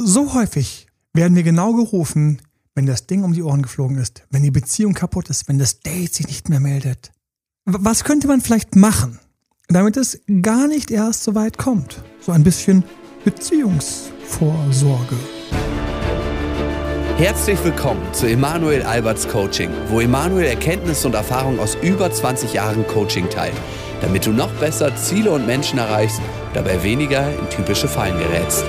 So häufig werden wir genau gerufen, wenn das Ding um die Ohren geflogen ist, wenn die Beziehung kaputt ist, wenn das Date sich nicht mehr meldet. Was könnte man vielleicht machen, damit es gar nicht erst so weit kommt? So ein bisschen Beziehungsvorsorge. Herzlich willkommen zu Emanuel Alberts Coaching, wo Emanuel Erkenntnisse und Erfahrung aus über 20 Jahren Coaching teilt, damit du noch besser Ziele und Menschen erreichst, dabei weniger in typische Fallen gerätst.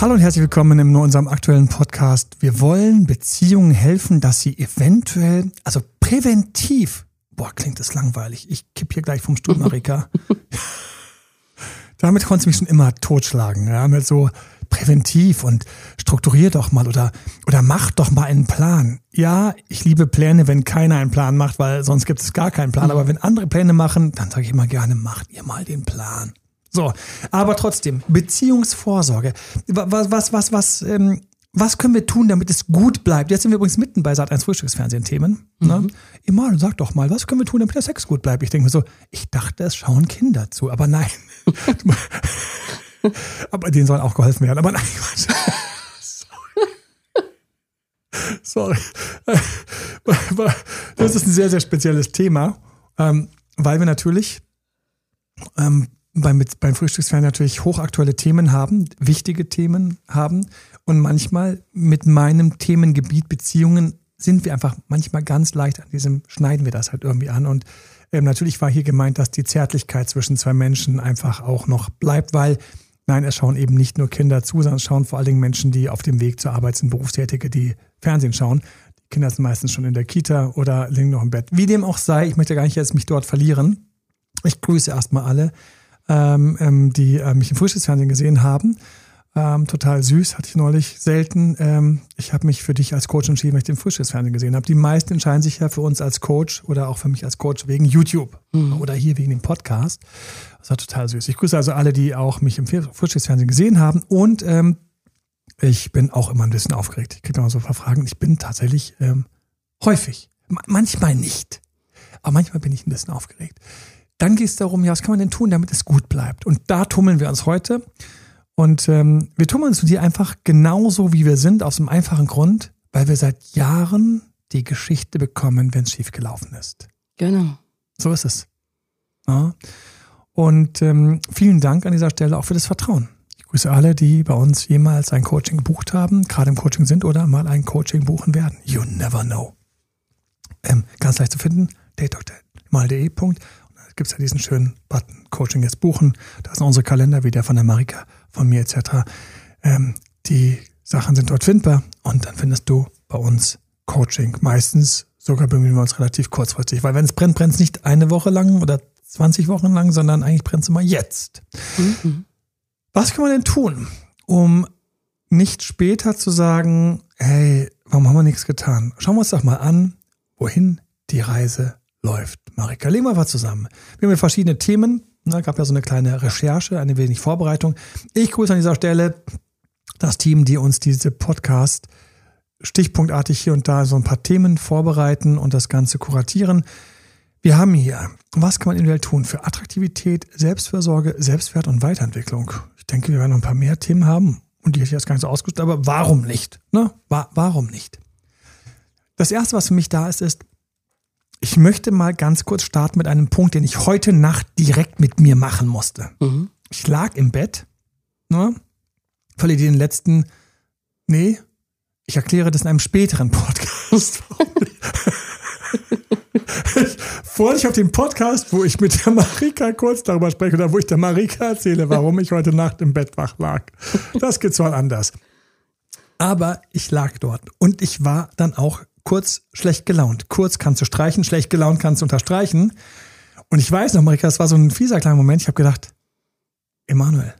Hallo und herzlich willkommen in unserem aktuellen Podcast. Wir wollen Beziehungen helfen, dass sie eventuell, also präventiv, boah, klingt das langweilig. Ich kipp hier gleich vom Stuhl, Marika. Damit konntest du mich schon immer totschlagen. Ja, mit so präventiv und strukturier doch mal oder, oder mach doch mal einen Plan. Ja, ich liebe Pläne, wenn keiner einen Plan macht, weil sonst gibt es gar keinen Plan. Aber wenn andere Pläne machen, dann sage ich immer gerne, macht ihr mal den Plan. So, aber trotzdem, Beziehungsvorsorge. Was, was, was, was, ähm, was können wir tun, damit es gut bleibt? Jetzt sind wir übrigens mitten bei Sat 1 Frühstücksfernsehen-Themen. Ne? Mhm. Immer, sag doch mal, was können wir tun, damit der Sex gut bleibt? Ich denke mir so, ich dachte, es schauen Kinder zu, aber nein. aber denen soll auch geholfen werden, aber nein. Sorry. Das ist ein sehr, sehr spezielles Thema, ähm, weil wir natürlich ähm, beim, beim Frühstücksfernsehen natürlich hochaktuelle Themen haben, wichtige Themen haben und manchmal mit meinem Themengebiet Beziehungen sind wir einfach manchmal ganz leicht an diesem, schneiden wir das halt irgendwie an und ähm, natürlich war hier gemeint, dass die Zärtlichkeit zwischen zwei Menschen einfach auch noch bleibt, weil nein, es schauen eben nicht nur Kinder zu, sondern es schauen vor allen Dingen Menschen, die auf dem Weg zur Arbeit sind, Berufstätige, die Fernsehen schauen. Die Kinder sind meistens schon in der Kita oder liegen noch im Bett. Wie dem auch sei, ich möchte gar nicht jetzt mich dort verlieren. Ich grüße erstmal alle ähm, ähm, die äh, mich im Frühstücksfernsehen gesehen haben. Ähm, total süß, hatte ich neulich selten. Ähm, ich habe mich für dich als Coach entschieden, weil ich den Frühstücksfernsehen gesehen habe. Die meisten entscheiden sich ja für uns als Coach oder auch für mich als Coach wegen YouTube mhm. oder hier wegen dem Podcast. Das war total süß. Ich grüße also alle, die auch mich im Frühstücksfernsehen gesehen haben und ähm, ich bin auch immer ein bisschen aufgeregt. Ich kriege immer so ein paar Fragen. Ich bin tatsächlich ähm, häufig, manchmal nicht, aber manchmal bin ich ein bisschen aufgeregt. Dann geht es darum, ja, was kann man denn tun, damit es gut bleibt? Und da tummeln wir uns heute. Und ähm, wir tummeln uns hier einfach genauso, wie wir sind, aus einem einfachen Grund, weil wir seit Jahren die Geschichte bekommen, wenn es schiefgelaufen ist. Genau. So ist es. Ja. Und ähm, vielen Dank an dieser Stelle auch für das Vertrauen. Ich grüße alle, die bei uns jemals ein Coaching gebucht haben, gerade im Coaching sind oder mal ein Coaching buchen werden. You never know. Ähm, ganz leicht zu finden, datedoktor.mal.de gibt es ja diesen schönen Button, Coaching jetzt buchen. Da sind unsere Kalender, wie der von der Marika, von mir etc. Ähm, die Sachen sind dort findbar und dann findest du bei uns Coaching. Meistens sogar bemühen wir uns relativ kurzfristig, weil wenn es brennt, brennt es nicht eine Woche lang oder 20 Wochen lang, sondern eigentlich brennt es immer jetzt. Mhm. Was kann man denn tun, um nicht später zu sagen, hey, warum haben wir nichts getan? Schauen wir uns doch mal an, wohin die Reise läuft. Marika, legen wir mal zusammen. Wir haben verschiedene Themen. Da gab ja so eine kleine Recherche, eine wenig Vorbereitung. Ich grüße an dieser Stelle das Team, die uns diese Podcast stichpunktartig hier und da so ein paar Themen vorbereiten und das Ganze kuratieren. Wir haben hier, was kann man individuell tun für Attraktivität, Selbstversorge, Selbstwert und Weiterentwicklung? Ich denke, wir werden noch ein paar mehr Themen haben und die hätte ich jetzt gar nicht so ausgesucht, aber warum nicht? Ne? warum nicht? Das erste, was für mich da ist, ist, ich möchte mal ganz kurz starten mit einem Punkt, den ich heute Nacht direkt mit mir machen musste. Mhm. Ich lag im Bett, ne? Verliere den letzten, nee, ich erkläre das in einem späteren Podcast. ich freue mich auf den Podcast, wo ich mit der Marika kurz darüber spreche oder wo ich der Marika erzähle, warum ich heute Nacht im Bett wach lag. Das geht zwar anders. Aber ich lag dort und ich war dann auch kurz schlecht gelaunt. Kurz kannst du streichen, schlecht gelaunt kannst du unterstreichen. Und ich weiß noch, Marika, das war so ein fieser kleiner Moment. Ich habe gedacht, Emanuel,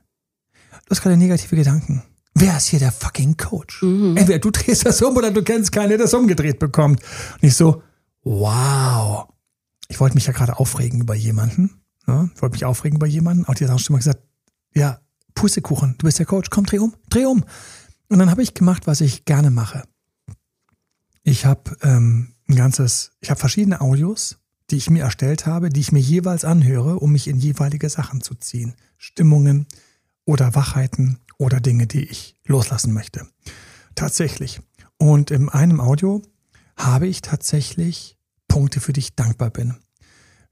du hast gerade negative Gedanken. Wer ist hier der fucking Coach? Mhm. Entweder du drehst das um oder du kennst keinen, der das umgedreht bekommt. Und ich so, wow. Ich wollte mich ja gerade aufregen über jemanden. Ne? Ich wollte mich aufregen über jemanden. Auch die hat schon mal gesagt, ja, Pustekuchen, du bist der Coach, komm, dreh um, dreh um. Und dann habe ich gemacht, was ich gerne mache. Ich habe ähm, ein ganzes, ich habe verschiedene Audios, die ich mir erstellt habe, die ich mir jeweils anhöre, um mich in jeweilige Sachen zu ziehen. Stimmungen oder Wachheiten oder Dinge, die ich loslassen möchte. Tatsächlich. Und in einem Audio habe ich tatsächlich Punkte, für die ich dankbar bin.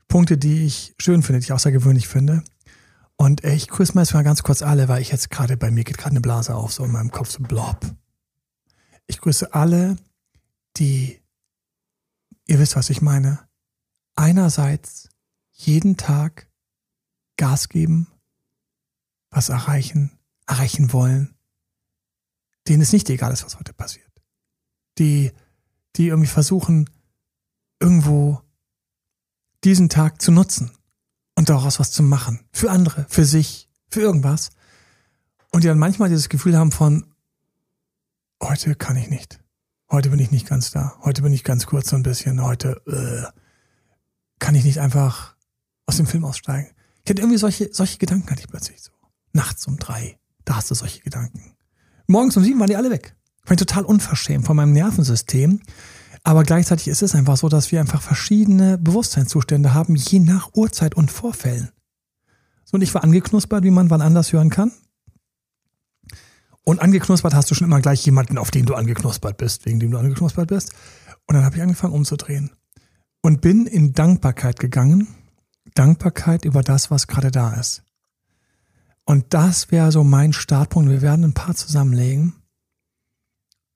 Punkte, die ich schön finde, die ich außergewöhnlich finde. Und ich grüße mal jetzt mal ganz kurz alle, weil ich jetzt gerade bei mir geht gerade eine Blase auf, so in meinem Kopf, so blob. Ich grüße alle, die, ihr wisst, was ich meine, einerseits jeden Tag Gas geben, was erreichen, erreichen wollen, denen es nicht egal ist, was heute passiert. Die, die irgendwie versuchen, irgendwo diesen Tag zu nutzen und daraus was zu machen. Für andere, für sich, für irgendwas. Und die dann manchmal dieses Gefühl haben von, heute kann ich nicht. Heute bin ich nicht ganz da. Heute bin ich ganz kurz so ein bisschen. Heute äh, kann ich nicht einfach aus dem Film aussteigen. Ich hatte irgendwie solche, solche Gedanken hatte ich plötzlich so. Nachts um drei, da hast du solche Gedanken. Morgens um sieben waren die alle weg. Ich bin total unverschämt von meinem Nervensystem. Aber gleichzeitig ist es einfach so, dass wir einfach verschiedene Bewusstseinszustände haben, je nach Uhrzeit und Vorfällen. So, und ich war angeknuspert, wie man wann anders hören kann. Und angeknuspert hast du schon immer gleich jemanden, auf den du angeknuspert bist, wegen dem du angeknuspert bist. Und dann habe ich angefangen umzudrehen. Und bin in Dankbarkeit gegangen. Dankbarkeit über das, was gerade da ist. Und das wäre so mein Startpunkt. Wir werden ein paar zusammenlegen.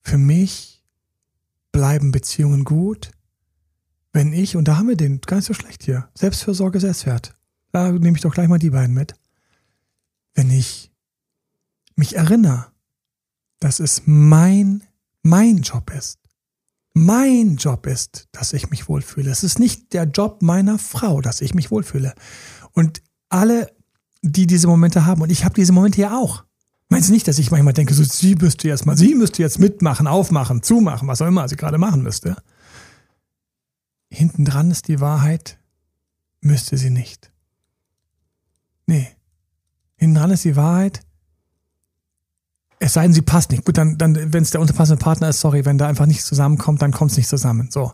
Für mich bleiben Beziehungen gut, wenn ich, und da haben wir den, gar nicht so schlecht hier, Selbstfürsorge, Selbstwert. Da nehme ich doch gleich mal die beiden mit. Wenn ich mich erinnere, dass es mein, mein Job ist, mein Job ist, dass ich mich wohlfühle. Es ist nicht der Job meiner Frau, dass ich mich wohlfühle. Und alle, die diese Momente haben, und ich habe diese Momente ja auch, Meinst du nicht, dass ich manchmal denke, so, sie müsste jetzt mal, sie müsste jetzt mitmachen, aufmachen, zumachen, was auch immer sie gerade machen müsste? Hinten dran ist die Wahrheit, müsste sie nicht. Nee. Hinten dran ist die Wahrheit, es sei denn, sie passt nicht. Gut, dann, dann wenn es der unterpassende Partner ist, sorry, wenn da einfach nichts zusammenkommt, dann kommt es nicht zusammen. So.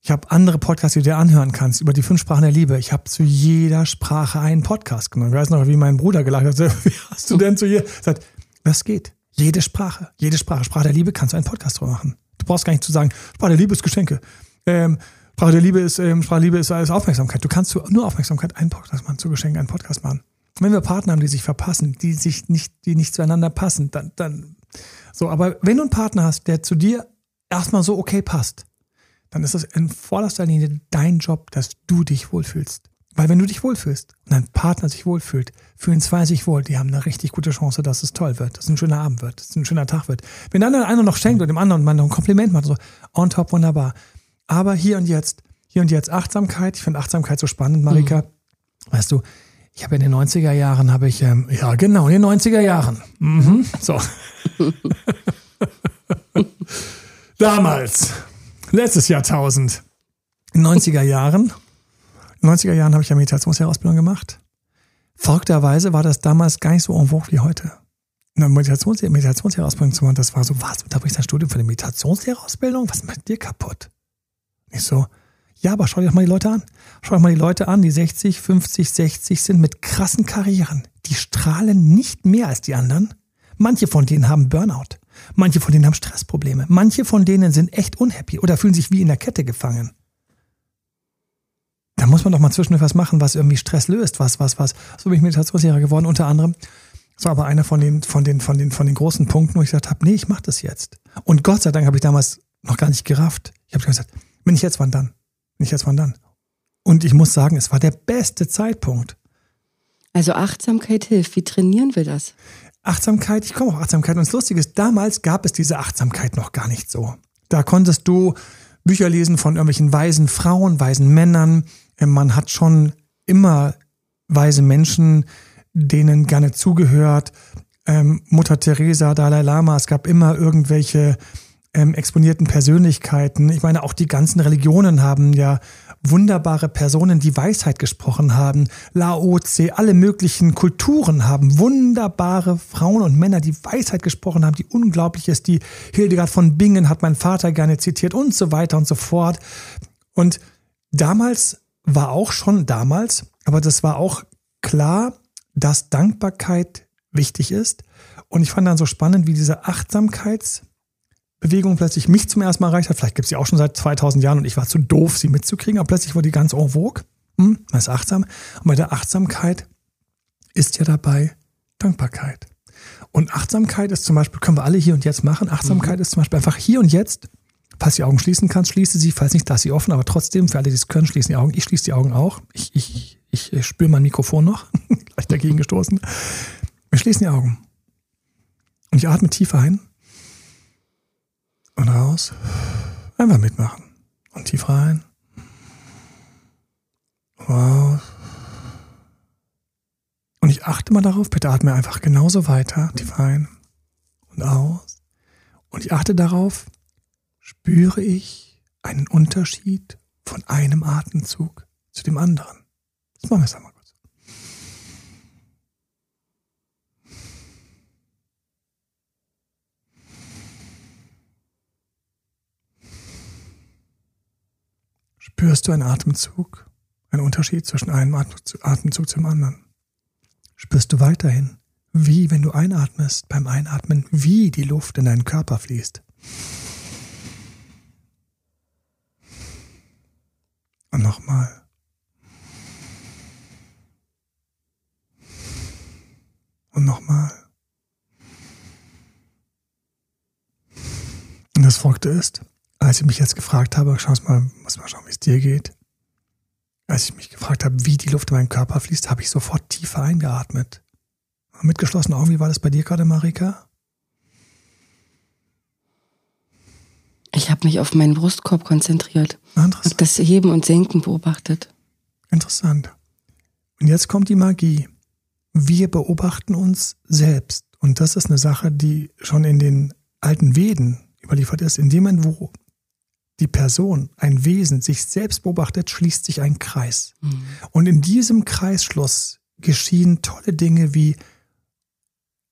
Ich habe andere Podcasts, die du dir anhören kannst, über die fünf Sprachen der Liebe. Ich habe zu jeder Sprache einen Podcast genommen. Ich weiß noch, wie mein Bruder gelacht hat. Wie hast du denn zu ihr? Sagt, das geht. Jede Sprache, jede Sprache, Sprache der Liebe kannst du einen Podcast drüber machen. Du brauchst gar nicht zu sagen, Sprache der Liebe ist Geschenke. Ähm, Sprache der Liebe ist, ähm, Sprache der Liebe ist alles Aufmerksamkeit. Du kannst nur Aufmerksamkeit einen Podcast machen, zu Geschenke einen Podcast machen. Wenn wir Partner haben, die sich verpassen, die sich nicht, die nicht zueinander passen, dann, dann, so. Aber wenn du einen Partner hast, der zu dir erstmal so okay passt, dann ist es in vorderster Linie dein Job, dass du dich wohlfühlst. Weil wenn du dich wohlfühlst und dein Partner sich wohlfühlt, fühlen zwei sich wohl, die haben eine richtig gute Chance, dass es toll wird, dass es ein schöner Abend wird, dass es ein schöner Tag wird. Wenn der andere einer noch schenkt und dem anderen mal noch ein Kompliment macht, so on top wunderbar. Aber hier und jetzt, hier und jetzt Achtsamkeit. Ich finde Achtsamkeit so spannend, Marika. Mhm. Weißt du, ich habe in den 90er Jahren, habe ich, ähm, ja genau, in den 90er Jahren. Mhm. So. Damals letztes Jahrtausend, in 90er Jahren. In 90er Jahren habe ich ja Meditationsherausbildung gemacht. Verrückterweise war das damals gar nicht so en vogue wie heute. Eine Meditations Meditationsherausbildung zu machen, das war so, was, da bricht ein Studium für eine Meditationsherausbildung? Was mit dir kaputt? Nicht so, ja, aber schau dir doch mal die Leute an. Schau dir mal die Leute an, die 60, 50, 60 sind mit krassen Karrieren. Die strahlen nicht mehr als die anderen. Manche von denen haben Burnout. Manche von denen haben Stressprobleme. Manche von denen sind echt unhappy oder fühlen sich wie in der Kette gefangen. Da muss man doch mal zwischendurch was machen, was irgendwie Stress löst, was, was, was. So bin ich Meditationslehrer geworden, unter anderem. So, aber einer von den, von den, von den, von den großen Punkten, wo ich gesagt habe, nee, ich mach das jetzt. Und Gott sei Dank habe ich damals noch gar nicht gerafft. Ich habe gesagt, wenn ich jetzt, wann dann? Wenn ich jetzt, wann dann? Und ich muss sagen, es war der beste Zeitpunkt. Also Achtsamkeit hilft. Wie trainieren wir das? Achtsamkeit, ich komme auf Achtsamkeit und das Lustige ist, damals gab es diese Achtsamkeit noch gar nicht so. Da konntest du Bücher lesen von irgendwelchen weisen Frauen, weisen Männern. Man hat schon immer weise Menschen, denen gerne zugehört. Ähm, Mutter Teresa, Dalai Lama, es gab immer irgendwelche ähm, exponierten Persönlichkeiten. Ich meine, auch die ganzen Religionen haben ja wunderbare Personen, die Weisheit gesprochen haben. Lao Tse, alle möglichen Kulturen haben wunderbare Frauen und Männer, die Weisheit gesprochen haben, die unglaublich ist. Die Hildegard von Bingen hat mein Vater gerne zitiert und so weiter und so fort. Und damals war auch schon damals, aber das war auch klar, dass Dankbarkeit wichtig ist. Und ich fand dann so spannend, wie diese Achtsamkeitsbewegung plötzlich mich zum ersten Mal erreicht hat. Vielleicht gibt es sie auch schon seit 2000 Jahren und ich war zu doof, sie mitzukriegen, aber plötzlich wurde die ganz en vogue. Hm, man ist achtsam. Und bei der Achtsamkeit ist ja dabei Dankbarkeit. Und Achtsamkeit ist zum Beispiel, können wir alle hier und jetzt machen. Achtsamkeit mhm. ist zum Beispiel einfach hier und jetzt. Falls du die Augen schließen kannst, schließe sie. Falls nicht, lass sie offen. Aber trotzdem, für alle, die es können, schließen die Augen. Ich schließe die Augen auch. Ich, ich, ich, ich spüre mein Mikrofon noch. Gleich dagegen gestoßen. Wir schließen die Augen. Und ich atme tief ein und raus. Einfach mitmachen. Und tief rein. Raus. Und ich achte mal darauf, bitte atme einfach genauso weiter, tief ein und aus. Und ich achte darauf, spüre ich einen Unterschied von einem Atemzug zu dem anderen. Das machen wir jetzt einmal kurz. Spürst du einen Atemzug, einen Unterschied zwischen einem Atemzug zum anderen? spürst du weiterhin, wie wenn du einatmest, beim Einatmen, wie die Luft in deinen Körper fließt. Und nochmal. Und nochmal. Und das Folgte ist, als ich mich jetzt gefragt habe, schau mal, muss mal schauen, wie es dir geht, als ich mich gefragt habe, wie die Luft in meinen Körper fließt, habe ich sofort tiefer eingeatmet. Mit geschlossenen Augen, wie war das bei dir gerade, Marika? Ich habe mich auf meinen Brustkorb konzentriert. Interessant. Habe das Heben und Senken beobachtet. Interessant. Und jetzt kommt die Magie. Wir beobachten uns selbst. Und das ist eine Sache, die schon in den alten Veden überliefert ist. In dem Moment, wo die Person, ein Wesen, sich selbst beobachtet, schließt sich ein Kreis. Mhm. Und in diesem Kreisschluss geschehen tolle Dinge wie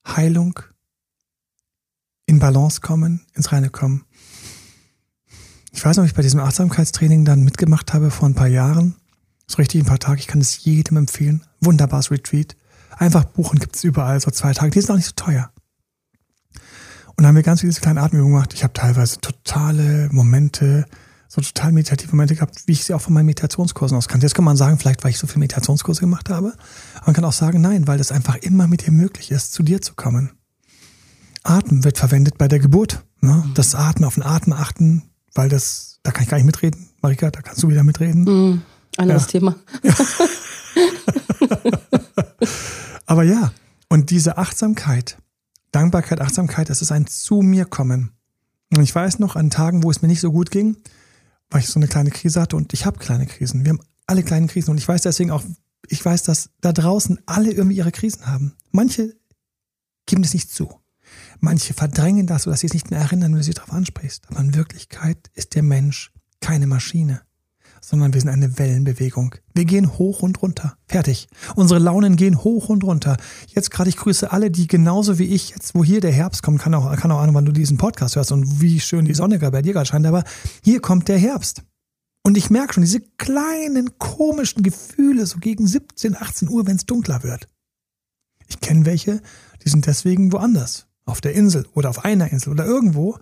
Heilung, in Balance kommen, ins Reine kommen. Ich weiß noch, ob ich bei diesem Achtsamkeitstraining dann mitgemacht habe vor ein paar Jahren. So richtig ein paar Tage. Ich kann es jedem empfehlen. Wunderbares Retreat. Einfach buchen gibt es überall, so zwei Tage. Die sind auch nicht so teuer. Und dann haben wir ganz viele kleine Atemübungen gemacht. Ich habe teilweise totale Momente, so total meditative Momente gehabt, wie ich sie auch von meinen Meditationskursen aus kannte. Jetzt kann man sagen, vielleicht weil ich so viele Meditationskurse gemacht habe. Aber man kann auch sagen, nein, weil das einfach immer mit dir möglich ist, zu dir zu kommen. Atmen wird verwendet bei der Geburt. Ne? Mhm. Das Atmen, auf den Atmen achten, weil das, da kann ich gar nicht mitreden. Marika, da kannst du wieder mitreden. Mhm. Anderes ja. Thema. Ja. Aber ja, und diese Achtsamkeit, Dankbarkeit, Achtsamkeit, das ist ein zu mir kommen. Und ich weiß noch, an Tagen, wo es mir nicht so gut ging, weil ich so eine kleine Krise hatte und ich habe kleine Krisen. Wir haben alle kleine Krisen und ich weiß deswegen auch, ich weiß, dass da draußen alle irgendwie ihre Krisen haben. Manche geben es nicht zu. Manche verdrängen das, sodass sie es nicht mehr erinnern, wenn du sie darauf ansprichst. Aber in Wirklichkeit ist der Mensch keine Maschine sondern wir sind eine Wellenbewegung. Wir gehen hoch und runter. Fertig. Unsere Launen gehen hoch und runter. Jetzt gerade, ich grüße alle, die genauso wie ich jetzt, wo hier der Herbst kommt, kann auch, kann auch an, wann du diesen Podcast hörst und wie schön die Sonne bei dir gerade scheint, aber hier kommt der Herbst. Und ich merke schon diese kleinen komischen Gefühle so gegen 17, 18 Uhr, wenn es dunkler wird. Ich kenne welche, die sind deswegen woanders. Auf der Insel oder auf einer Insel oder irgendwo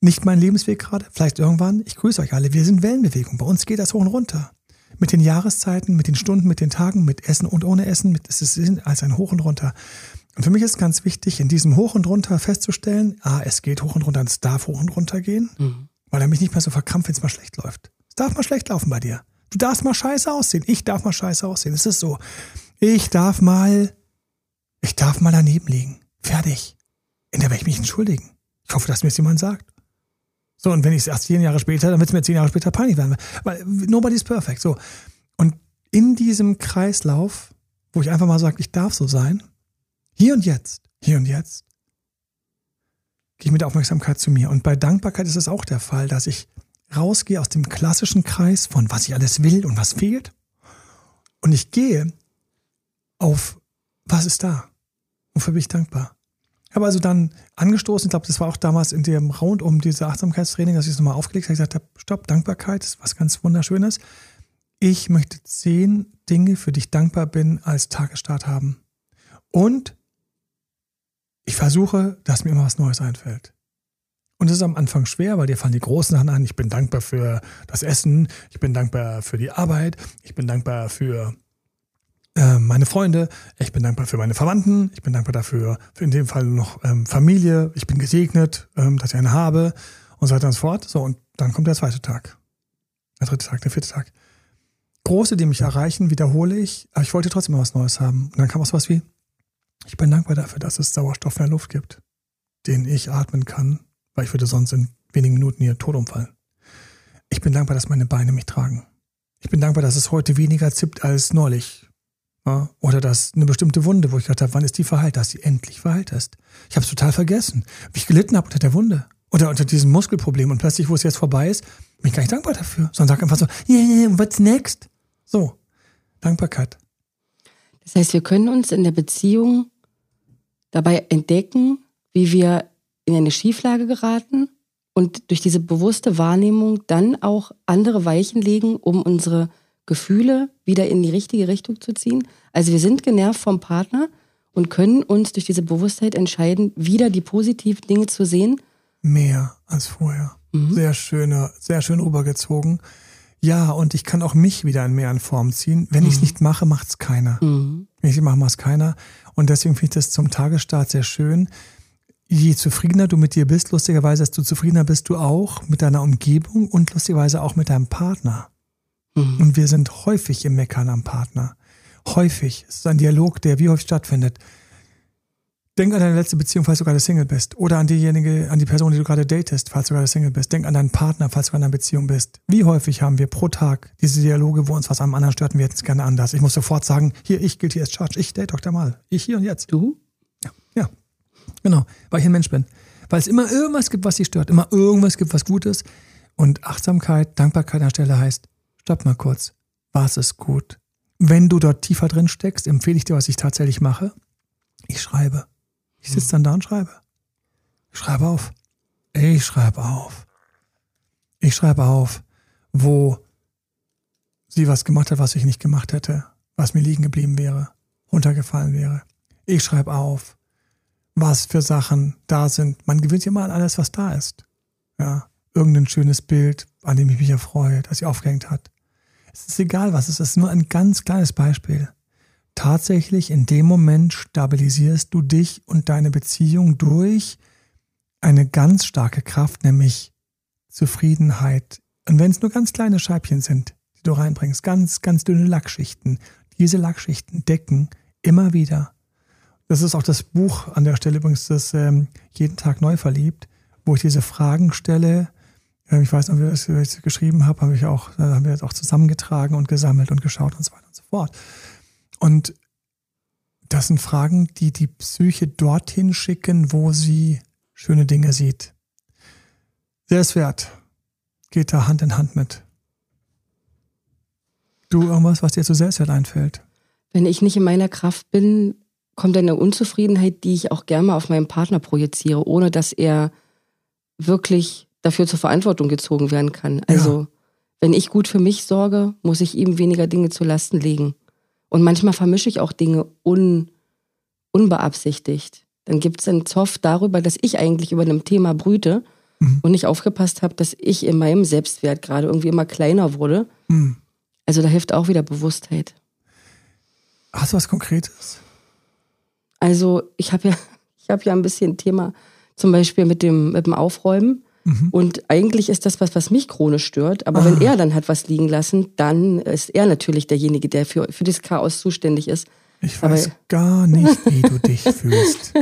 nicht mein Lebensweg gerade, vielleicht irgendwann. Ich grüße euch alle. Wir sind Wellenbewegung. Bei uns geht das hoch und runter. Mit den Jahreszeiten, mit den Stunden, mit den Tagen, mit Essen und ohne Essen. Mit, es ist als ein Hoch und runter. Und für mich ist ganz wichtig, in diesem Hoch und runter festzustellen, ah, es geht hoch und runter, es darf hoch und runter gehen, mhm. weil er mich nicht mehr so verkrampft, wenn es mal schlecht läuft. Es darf mal schlecht laufen bei dir. Du darfst mal scheiße aussehen. Ich darf mal scheiße aussehen. Es ist so. Ich darf mal, ich darf mal daneben liegen. Fertig. In der werde ich mich entschuldigen. Ich hoffe, dass mir das jemand sagt. So, und wenn ich es erst zehn Jahre später, dann wird es mir zehn Jahre später peinlich werden. Weil nobody's perfect. So. Und in diesem Kreislauf, wo ich einfach mal sage, ich darf so sein, hier und jetzt, hier und jetzt, gehe ich mit der Aufmerksamkeit zu mir. Und bei Dankbarkeit ist es auch der Fall, dass ich rausgehe aus dem klassischen Kreis von was ich alles will und was fehlt. Und ich gehe auf was ist da? Wofür bin ich dankbar? Ich habe also dann angestoßen, ich glaube, das war auch damals in dem Round um diese Achtsamkeitstraining, dass ich es nochmal aufgelegt habe, gesagt habe, stopp, Dankbarkeit ist was ganz Wunderschönes. Ich möchte zehn Dinge, für die ich dankbar bin, als Tagesstart haben. Und ich versuche, dass mir immer was Neues einfällt. Und es ist am Anfang schwer, weil dir fallen die großen Sachen an. Ich bin dankbar für das Essen, ich bin dankbar für die Arbeit, ich bin dankbar für äh, meine Freunde, ich bin dankbar für meine Verwandten, ich bin dankbar dafür, für in dem Fall noch ähm, Familie, ich bin gesegnet, ähm, dass ich eine habe und so weiter und so fort. So, und dann kommt der zweite Tag, der dritte Tag, der vierte Tag. Große, die mich erreichen, wiederhole ich, aber ich wollte trotzdem was Neues haben. Und dann kam auch sowas wie, ich bin dankbar dafür, dass es Sauerstoff in der Luft gibt, den ich atmen kann, weil ich würde sonst in wenigen Minuten hier tot umfallen. Ich bin dankbar, dass meine Beine mich tragen. Ich bin dankbar, dass es heute weniger zippt als neulich. Oder dass eine bestimmte Wunde, wo ich gedacht habe, wann ist die verheilt, dass sie endlich verheilt ist. Ich habe es total vergessen, wie ich gelitten habe unter der Wunde. Oder unter diesem Muskelproblem. Und plötzlich, wo es jetzt vorbei ist, bin ich gar nicht dankbar dafür. Sondern sage einfach so, yeah, yeah, what's next? So, Dankbarkeit. Das heißt, wir können uns in der Beziehung dabei entdecken, wie wir in eine Schieflage geraten und durch diese bewusste Wahrnehmung dann auch andere Weichen legen, um unsere Gefühle wieder in die richtige Richtung zu ziehen. Also wir sind genervt vom Partner und können uns durch diese Bewusstheit entscheiden, wieder die positiven Dinge zu sehen. Mehr als vorher. Mhm. Sehr schöner, sehr schön rübergezogen. Ja, und ich kann auch mich wieder in mehr in Form ziehen. Wenn mhm. ich es nicht mache, macht es keiner. Mhm. Wenn ich es mache, macht es keiner. Und deswegen finde ich das zum Tagesstart sehr schön, je zufriedener du mit dir bist, lustigerweise, desto zufriedener bist du auch mit deiner Umgebung und lustigerweise auch mit deinem Partner. Mhm. Und wir sind häufig im Meckern am Partner. Häufig. Es ist ein Dialog, der wie häufig stattfindet. Denk an deine letzte Beziehung, falls du gerade Single bist. Oder an diejenige, an die Person, die du gerade datest, falls du gerade Single bist. Denk an deinen Partner, falls du in einer Beziehung bist. Wie häufig haben wir pro Tag diese Dialoge, wo uns was am anderen stört und wir hätten es gerne anders. Ich muss sofort sagen, hier, ich gilt hier als Charge. Ich date Dr. Mal. Ich hier und jetzt. Du? Ja. Ja. Genau, weil ich ein Mensch bin. Weil es immer irgendwas gibt, was dich stört, immer irgendwas gibt, was gut ist. Und Achtsamkeit, Dankbarkeit an der Stelle heißt, stopp mal kurz, was ist gut? Wenn du dort tiefer drin steckst, empfehle ich dir, was ich tatsächlich mache. Ich schreibe. Ich sitze dann da und schreibe. Ich schreibe auf. Ich schreibe auf. Ich schreibe auf, wo sie was gemacht hat, was ich nicht gemacht hätte, was mir liegen geblieben wäre, runtergefallen wäre. Ich schreibe auf, was für Sachen da sind. Man gewöhnt sich immer an alles, was da ist. Ja, irgendein schönes Bild, an dem ich mich erfreue, das sie aufgehängt hat. Es ist egal, was es ist. Nur ein ganz kleines Beispiel. Tatsächlich in dem Moment stabilisierst du dich und deine Beziehung durch eine ganz starke Kraft, nämlich Zufriedenheit. Und wenn es nur ganz kleine Scheibchen sind, die du reinbringst, ganz, ganz dünne Lackschichten, diese Lackschichten decken immer wieder das ist auch das Buch an der Stelle übrigens, das ähm, jeden Tag neu verliebt, wo ich diese Fragen stelle. Ähm, ich weiß noch, wie ich es geschrieben habe, habe ich auch, da haben wir jetzt auch zusammengetragen und gesammelt und geschaut und so weiter und so fort. Und das sind Fragen, die die Psyche dorthin schicken, wo sie schöne Dinge sieht. Selbstwert geht da Hand in Hand mit. Du irgendwas, was dir zu Selbstwert einfällt? Wenn ich nicht in meiner Kraft bin, kommt eine Unzufriedenheit, die ich auch gerne mal auf meinen Partner projiziere, ohne dass er wirklich dafür zur Verantwortung gezogen werden kann. Also, ja. wenn ich gut für mich sorge, muss ich ihm weniger Dinge zu Lasten legen. Und manchmal vermische ich auch Dinge un, unbeabsichtigt. Dann gibt es einen Zoff darüber, dass ich eigentlich über einem Thema brüte mhm. und nicht aufgepasst habe, dass ich in meinem Selbstwert gerade irgendwie immer kleiner wurde. Mhm. Also da hilft auch wieder Bewusstheit. Hast du was Konkretes? Also ich habe ja, ich habe ja ein bisschen Thema zum Beispiel mit dem, mit dem Aufräumen. Mhm. Und eigentlich ist das was, was mich chronisch stört. Aber ah. wenn er dann hat was liegen lassen, dann ist er natürlich derjenige, der für, für das Chaos zuständig ist. Ich weiß Aber, gar nicht, wie du dich fühlst.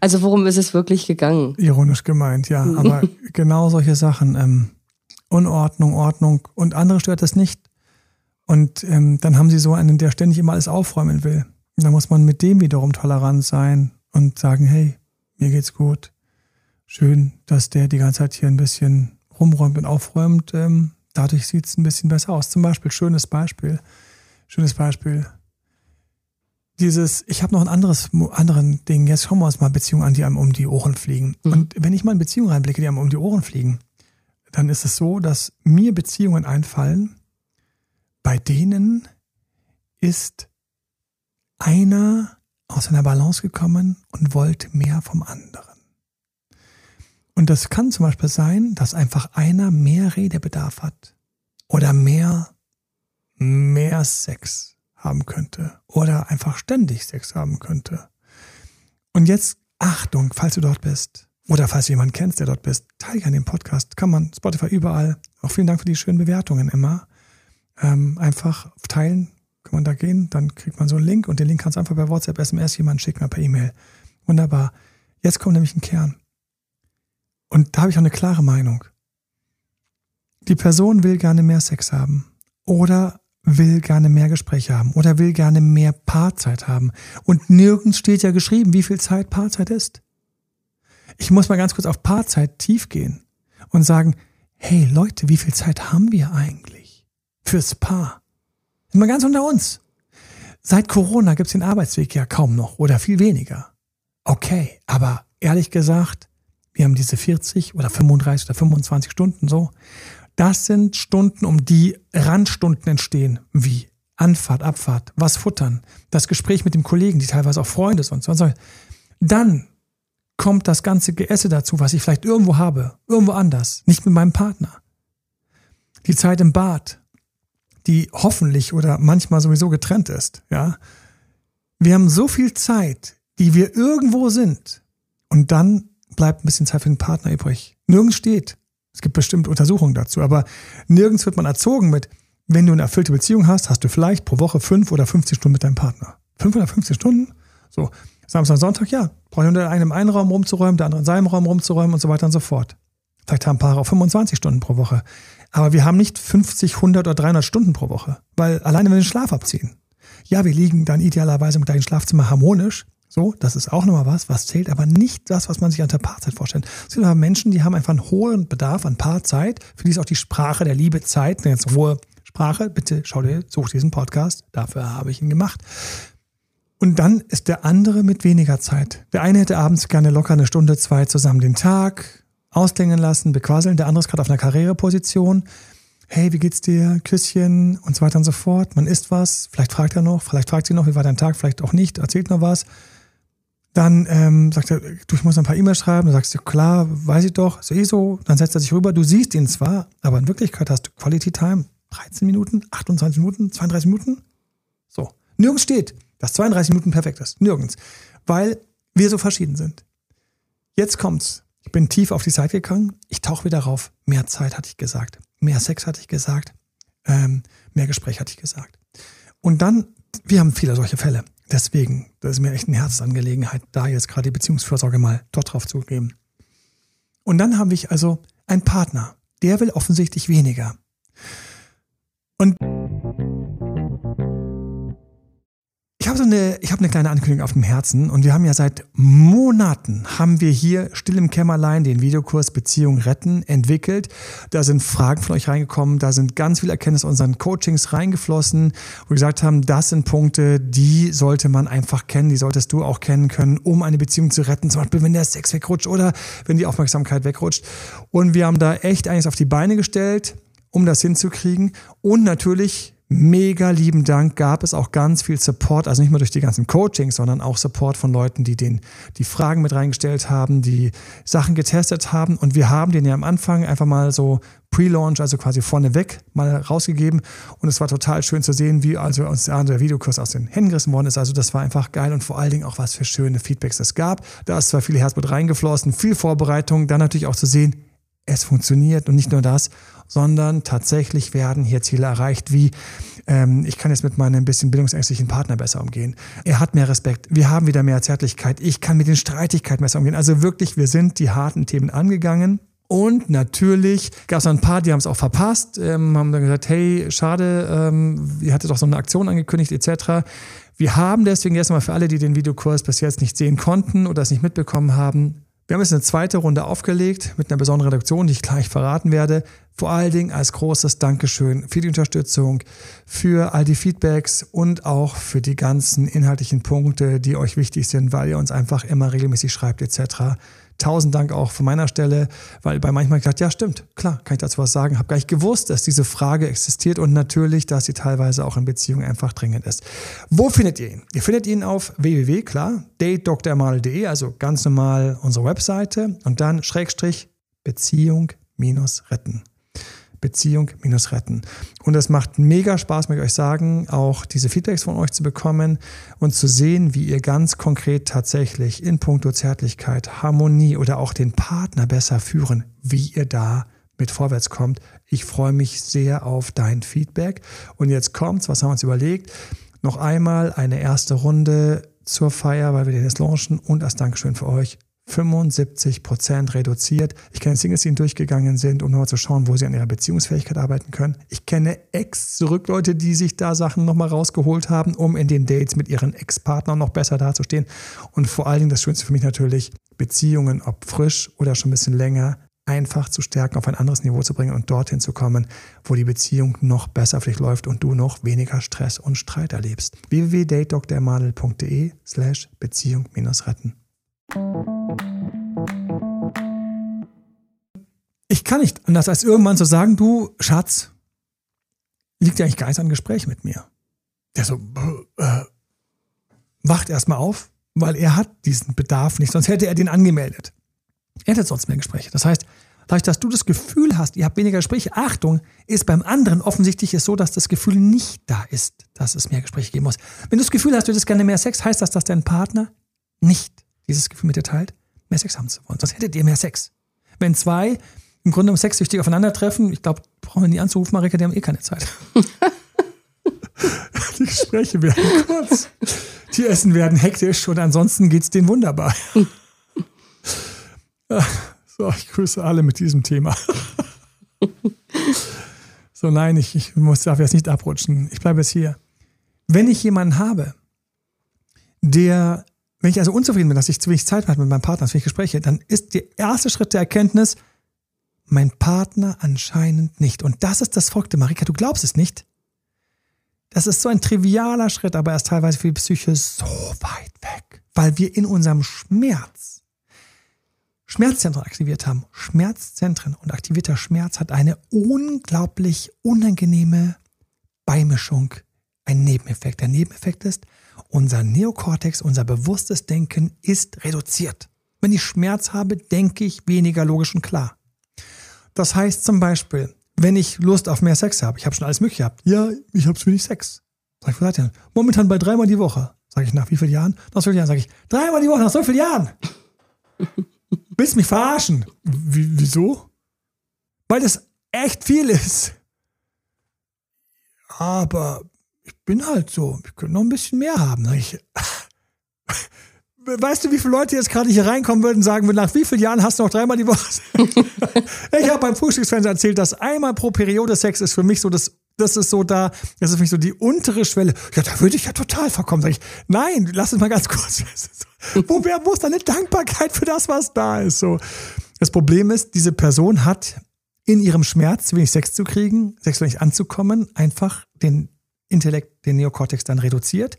Also worum ist es wirklich gegangen? Ironisch gemeint, ja. Mhm. Aber genau solche Sachen. Ähm, Unordnung, Ordnung und andere stört das nicht. Und ähm, dann haben sie so einen, der ständig immer alles aufräumen will. Da muss man mit dem wiederum tolerant sein und sagen, hey, mir geht's gut. Schön, dass der die ganze Zeit hier ein bisschen rumräumt und aufräumt. Ähm, dadurch sieht's ein bisschen besser aus. Zum Beispiel, schönes Beispiel. Schönes Beispiel. Dieses, ich habe noch ein anderes anderen Ding. Jetzt schauen wir uns mal Beziehungen an, die einem um die Ohren fliegen. Mhm. Und wenn ich mal in Beziehungen reinblicke, die einem um die Ohren fliegen, dann ist es so, dass mir Beziehungen einfallen, bei denen ist einer aus einer Balance gekommen und wollt mehr vom anderen. Und das kann zum Beispiel sein, dass einfach einer mehr Redebedarf hat oder mehr, mehr Sex haben könnte oder einfach ständig Sex haben könnte. Und jetzt Achtung, falls du dort bist oder falls du jemanden kennst, der dort bist, teile an dem Podcast. Kann man Spotify überall. Auch vielen Dank für die schönen Bewertungen immer. Ähm, einfach teilen, kann man da gehen, dann kriegt man so einen Link und den Link kannst du einfach per WhatsApp, SMS jemanden schicken per E-Mail. Wunderbar. Jetzt kommt nämlich ein Kern. Und da habe ich auch eine klare Meinung. Die Person will gerne mehr Sex haben oder will gerne mehr Gespräche haben oder will gerne mehr Paarzeit haben. Und nirgends steht ja geschrieben, wie viel Zeit Paarzeit ist. Ich muss mal ganz kurz auf Paarzeit tief gehen und sagen, hey Leute, wie viel Zeit haben wir eigentlich fürs Paar? Mal ganz unter uns. Seit Corona gibt's den Arbeitsweg ja kaum noch oder viel weniger. Okay, aber ehrlich gesagt, wir haben diese 40 oder 35 oder 25 Stunden so. Das sind Stunden, um die Randstunden entstehen, wie Anfahrt, Abfahrt, was futtern, das Gespräch mit dem Kollegen, die teilweise auch Freunde sind. Dann kommt das ganze Geesse dazu, was ich vielleicht irgendwo habe, irgendwo anders, nicht mit meinem Partner. Die Zeit im Bad, die hoffentlich oder manchmal sowieso getrennt ist, ja. Wir haben so viel Zeit, die wir irgendwo sind. Und dann bleibt ein bisschen Zeit für den Partner übrig. Nirgends steht. Es gibt bestimmt Untersuchungen dazu, aber nirgends wird man erzogen mit, wenn du eine erfüllte Beziehung hast, hast du vielleicht pro Woche fünf oder 50 Stunden mit deinem Partner. Fünf oder 50 Stunden? So. Samstag, Sonntag, ja. Brauche ich unter einem einen Raum rumzuräumen, der andere in seinem Raum rumzuräumen und so weiter und so fort. Vielleicht haben Paare auch 25 Stunden pro Woche. Aber wir haben nicht 50, 100 oder 300 Stunden pro Woche. Weil alleine wenn wir den Schlaf abziehen. Ja, wir liegen dann idealerweise im gleichen Schlafzimmer harmonisch. So, das ist auch nochmal was, was zählt, aber nicht das, was man sich an der Paarzeit vorstellt. Es gibt aber Menschen, die haben einfach einen hohen Bedarf an Paarzeit. Für die ist auch die Sprache der Liebe Zeit eine ganz hohe Sprache. Bitte schau dir, such diesen Podcast. Dafür habe ich ihn gemacht. Und dann ist der andere mit weniger Zeit. Der eine hätte abends gerne locker eine Stunde, zwei zusammen den Tag, ausklingen lassen, bequasseln. Der andere ist gerade auf einer Karriereposition. Hey, wie geht's dir? Küsschen und so weiter und so fort. Man isst was. Vielleicht fragt er noch. Vielleicht fragt sie noch, wie war dein Tag? Vielleicht auch nicht. Erzählt noch was. Dann ähm, sagt er, du, ich muss ein paar E-Mails schreiben. Du sagst du, klar, weiß ich doch. So eh so. Dann setzt er sich rüber. Du siehst ihn zwar, aber in Wirklichkeit hast du Quality Time. 13 Minuten, 28 Minuten, 32 Minuten. So. Nirgends steht, dass 32 Minuten perfekt ist. Nirgends. Weil wir so verschieden sind. Jetzt kommt's. Ich bin tief auf die Seite gegangen. Ich tauche wieder rauf. Mehr Zeit hatte ich gesagt. Mehr Sex hatte ich gesagt. Ähm, mehr Gespräch hatte ich gesagt. Und dann, wir haben viele solche Fälle. Deswegen, das ist mir echt eine Herzensangelegenheit, da jetzt gerade die Beziehungsfürsorge mal dort drauf zu geben. Und dann habe ich also einen Partner, der will offensichtlich weniger. Und ich habe so eine, ich habe eine kleine Ankündigung auf dem Herzen und wir haben ja seit Monaten haben wir hier still im Kämmerlein den Videokurs Beziehung retten entwickelt. Da sind Fragen von euch reingekommen, da sind ganz viele Erkenntnisse unseren Coachings reingeflossen, wo wir gesagt haben, das sind Punkte, die sollte man einfach kennen, die solltest du auch kennen können, um eine Beziehung zu retten. Zum Beispiel, wenn der Sex wegrutscht oder wenn die Aufmerksamkeit wegrutscht. Und wir haben da echt einiges auf die Beine gestellt, um das hinzukriegen. Und natürlich Mega lieben Dank gab es auch ganz viel Support, also nicht nur durch die ganzen Coachings, sondern auch Support von Leuten, die den, die Fragen mit reingestellt haben, die Sachen getestet haben. Und wir haben den ja am Anfang einfach mal so Pre-Launch, also quasi vorneweg mal rausgegeben. Und es war total schön zu sehen, wie also uns der Videokurs aus den Händen gerissen worden ist. Also das war einfach geil und vor allen Dingen auch was für schöne Feedbacks es gab. Da ist zwar viel Herzblut reingeflossen, viel Vorbereitung, dann natürlich auch zu sehen, es funktioniert und nicht nur das, sondern tatsächlich werden hier Ziele erreicht, wie ähm, ich kann jetzt mit meinem bisschen bildungsängstlichen Partner besser umgehen. Er hat mehr Respekt, wir haben wieder mehr Zärtlichkeit, ich kann mit den Streitigkeiten besser umgehen. Also wirklich, wir sind die harten Themen angegangen. Und natürlich gab es ein paar, die haben es auch verpasst, ähm, haben dann gesagt, hey, schade, ähm, ihr hattet doch so eine Aktion angekündigt etc. Wir haben deswegen erstmal für alle, die den Videokurs bis jetzt nicht sehen konnten oder es nicht mitbekommen haben, wir haben jetzt eine zweite Runde aufgelegt mit einer besonderen Reduktion, die ich gleich verraten werde. Vor allen Dingen als großes Dankeschön für die Unterstützung, für all die Feedbacks und auch für die ganzen inhaltlichen Punkte, die euch wichtig sind, weil ihr uns einfach immer regelmäßig schreibt etc. tausend Dank auch von meiner Stelle, weil bei manchmal gedacht, ja stimmt, klar, kann ich dazu was sagen, habe gar nicht gewusst, dass diese Frage existiert und natürlich, dass sie teilweise auch in Beziehungen einfach dringend ist. Wo findet ihr ihn? Ihr findet ihn auf www, klar, datedrmal.de, also ganz normal unsere Webseite und dann Schrägstrich Beziehung minus retten. Beziehung minus retten. Und es macht mega Spaß, möchte ich euch sagen, auch diese Feedbacks von euch zu bekommen und zu sehen, wie ihr ganz konkret tatsächlich in puncto Zärtlichkeit, Harmonie oder auch den Partner besser führen, wie ihr da mit vorwärts kommt. Ich freue mich sehr auf dein Feedback. Und jetzt kommt's, was haben wir uns überlegt? Noch einmal eine erste Runde zur Feier, weil wir den jetzt launchen und als Dankeschön für euch 75 Prozent reduziert. Ich kenne Singles, die durchgegangen sind, um nochmal zu schauen, wo sie an ihrer Beziehungsfähigkeit arbeiten können. Ich kenne Ex-Zurück-Leute, die sich da Sachen nochmal rausgeholt haben, um in den Dates mit ihren Ex-Partnern noch besser dazustehen. Und vor allen Dingen das Schönste für mich natürlich, Beziehungen, ob frisch oder schon ein bisschen länger, einfach zu stärken, auf ein anderes Niveau zu bringen und dorthin zu kommen, wo die Beziehung noch besser für dich läuft und du noch weniger Stress und Streit erlebst. www.datedoktormadel.de slash Beziehung minus retten. Ich kann nicht anders als irgendwann zu so sagen, du Schatz, liegt ja eigentlich gar nichts an Gespräch mit mir. Der so, äh, wacht erstmal auf, weil er hat diesen Bedarf nicht, sonst hätte er den angemeldet. Er hätte sonst mehr Gespräche. Das heißt, dadurch, dass du das Gefühl hast, ihr habt weniger Gespräche, Achtung, ist beim anderen offensichtlich so, dass das Gefühl nicht da ist, dass es mehr Gespräche geben muss. Wenn du das Gefühl hast, du hättest gerne mehr Sex, heißt das, dass dein Partner nicht dieses Gefühl mit dir teilt, mehr Sex haben zu wollen. Sonst hättet ihr mehr Sex. Wenn zwei im Grunde um sexsüchtig aufeinandertreffen, ich glaube, brauchen wir nie anzurufen, Marika, die haben eh keine Zeit. die Gespräche werden kurz. Die Essen werden hektisch und ansonsten geht es denen wunderbar. so, ich grüße alle mit diesem Thema. so, nein, ich, ich muss, darf jetzt nicht abrutschen. Ich bleibe jetzt hier. Wenn ich jemanden habe, der wenn ich also unzufrieden bin, dass ich zu wenig Zeit habe mit meinem Partner, zu wenig Gespräche, dann ist der erste Schritt der Erkenntnis, mein Partner anscheinend nicht. Und das ist das Folgte, Marika, du glaubst es nicht. Das ist so ein trivialer Schritt, aber er ist teilweise für die Psyche so weit weg, weil wir in unserem Schmerz Schmerzzentren aktiviert haben. Schmerzzentren und aktivierter Schmerz hat eine unglaublich unangenehme Beimischung, ein Nebeneffekt. Der Nebeneffekt ist, unser Neokortex, unser bewusstes Denken ist reduziert. Wenn ich Schmerz habe, denke ich weniger logisch und klar. Das heißt zum Beispiel, wenn ich Lust auf mehr Sex habe, ich habe schon alles mögliche gehabt. Ja, ich habe zu wenig Sex. Sag ich, was seid ihr? Momentan bei dreimal die Woche. Sag ich, nach wie vielen Jahren? Nach so vielen Jahren. Sag ich, dreimal die Woche, nach so vielen Jahren. Willst mich verarschen? W wieso? Weil das echt viel ist. Aber ich bin halt so, ich könnte noch ein bisschen mehr haben. Ich, weißt du, wie viele Leute jetzt gerade hier reinkommen würden und sagen würden, nach wie vielen Jahren hast du noch dreimal die Woche? ich habe beim Frühstücksfenster erzählt, dass einmal pro Periode Sex ist für mich so das das ist so da, das ist für mich so die untere Schwelle. Ja, da würde ich ja total verkommen. Sag ich, nein, lass es mal ganz kurz. Wo wer muss da eine Dankbarkeit für das, was da ist? So. Das Problem ist, diese Person hat in ihrem Schmerz, zu wenig Sex zu kriegen, sexuell anzukommen, einfach den Intellekt, den Neokortex dann reduziert.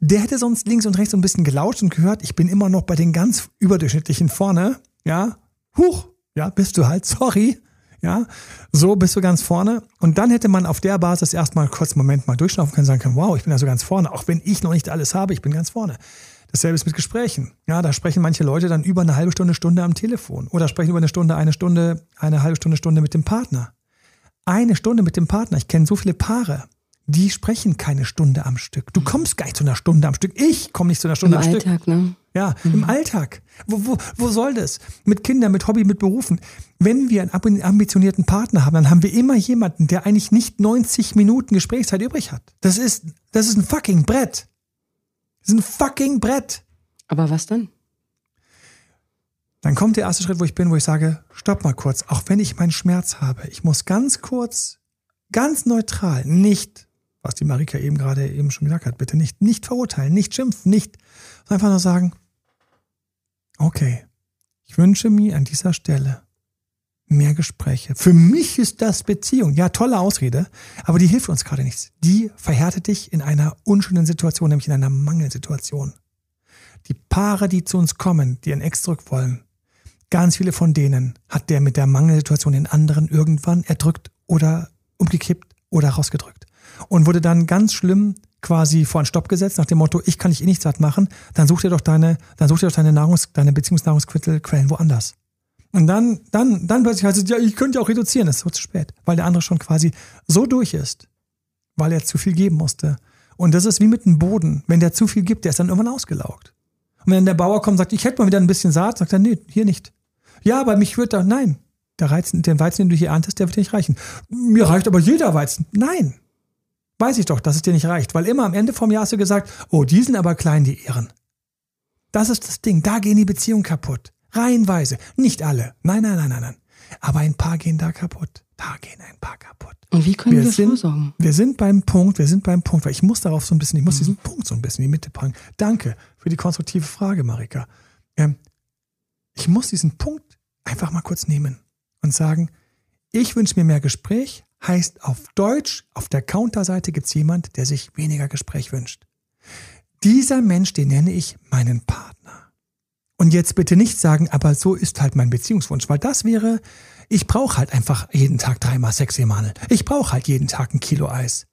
Der hätte sonst links und rechts so ein bisschen gelauscht und gehört, ich bin immer noch bei den ganz überdurchschnittlichen vorne. Ja, huch, ja, bist du halt, sorry. Ja, so bist du ganz vorne. Und dann hätte man auf der Basis erstmal kurz einen Moment mal durchschnaufen können, sagen können, wow, ich bin also ganz vorne. Auch wenn ich noch nicht alles habe, ich bin ganz vorne. Dasselbe ist mit Gesprächen. Ja, da sprechen manche Leute dann über eine halbe Stunde, Stunde am Telefon. Oder sprechen über eine Stunde, eine Stunde, eine halbe Stunde, Stunde mit dem Partner. Eine Stunde mit dem Partner. Ich kenne so viele Paare die sprechen keine Stunde am Stück. Du kommst gar nicht zu einer Stunde am Stück. Ich komme nicht zu einer Stunde Im am Alltag, Stück. Ne? Ja, mhm. im Alltag. Wo, wo, wo soll das? Mit Kindern, mit Hobby, mit Berufen. Wenn wir einen ambitionierten Partner haben, dann haben wir immer jemanden, der eigentlich nicht 90 Minuten Gesprächszeit übrig hat. Das ist, das ist ein fucking Brett. Das ist ein fucking Brett. Aber was dann? Dann kommt der erste Schritt, wo ich bin, wo ich sage, stopp mal kurz, auch wenn ich meinen Schmerz habe, ich muss ganz kurz, ganz neutral, nicht was die Marika eben gerade eben schon gesagt hat. Bitte nicht, nicht verurteilen, nicht schimpfen, nicht. Einfach nur sagen, okay, ich wünsche mir an dieser Stelle mehr Gespräche. Für mich ist das Beziehung. Ja, tolle Ausrede, aber die hilft uns gerade nichts. Die verhärtet dich in einer unschönen Situation, nämlich in einer Mangelsituation. Die Paare, die zu uns kommen, die ein Ex zurück wollen, Ganz viele von denen hat der mit der Mangelsituation den anderen irgendwann erdrückt oder umgekippt oder rausgedrückt. Und wurde dann ganz schlimm quasi vor einen Stopp gesetzt, nach dem Motto, ich kann dich eh nichts satt machen, dann such dir doch deine, dann such dir doch deine Nahrungs-, deine Beziehungsnahrungsquellen woanders. Und dann, dann, dann plötzlich heißt es, ja, ich könnte ja auch reduzieren, das ist so zu spät, weil der andere schon quasi so durch ist, weil er zu viel geben musste. Und das ist wie mit dem Boden. Wenn der zu viel gibt, der ist dann irgendwann ausgelaugt. Und wenn der Bauer kommt und sagt, ich hätte mal wieder ein bisschen Saat, sagt er, nee, hier nicht. Ja, aber mich wird da, nein. Der Weizen, den Weizen, den du hier erntest, der wird dir nicht reichen. Mir reicht aber jeder Weizen. Nein. Weiß ich doch, dass es dir nicht reicht, weil immer am Ende vom Jahr hast du gesagt, oh, die sind aber klein, die Ehren. Das ist das Ding, da gehen die Beziehungen kaputt. Reihenweise. Nicht alle. Nein, nein, nein, nein, nein. Aber ein paar gehen da kaputt. Da gehen ein paar kaputt. Und wie können wir, wir sind, vorsorgen? Wir sind beim Punkt, wir sind beim Punkt, weil ich muss darauf so ein bisschen, ich muss mhm. diesen Punkt so ein bisschen in die Mitte bringen. Danke für die konstruktive Frage, Marika. Ähm, ich muss diesen Punkt einfach mal kurz nehmen und sagen, ich wünsche mir mehr Gespräch, heißt auf Deutsch, auf der Counterseite gibt es jemand, der sich weniger Gespräch wünscht. Dieser Mensch, den nenne ich meinen Partner. Und jetzt bitte nicht sagen, aber so ist halt mein Beziehungswunsch, weil das wäre, ich brauche halt einfach jeden Tag dreimal Sex Emanuel. Ich brauche halt jeden Tag ein Kilo Eis.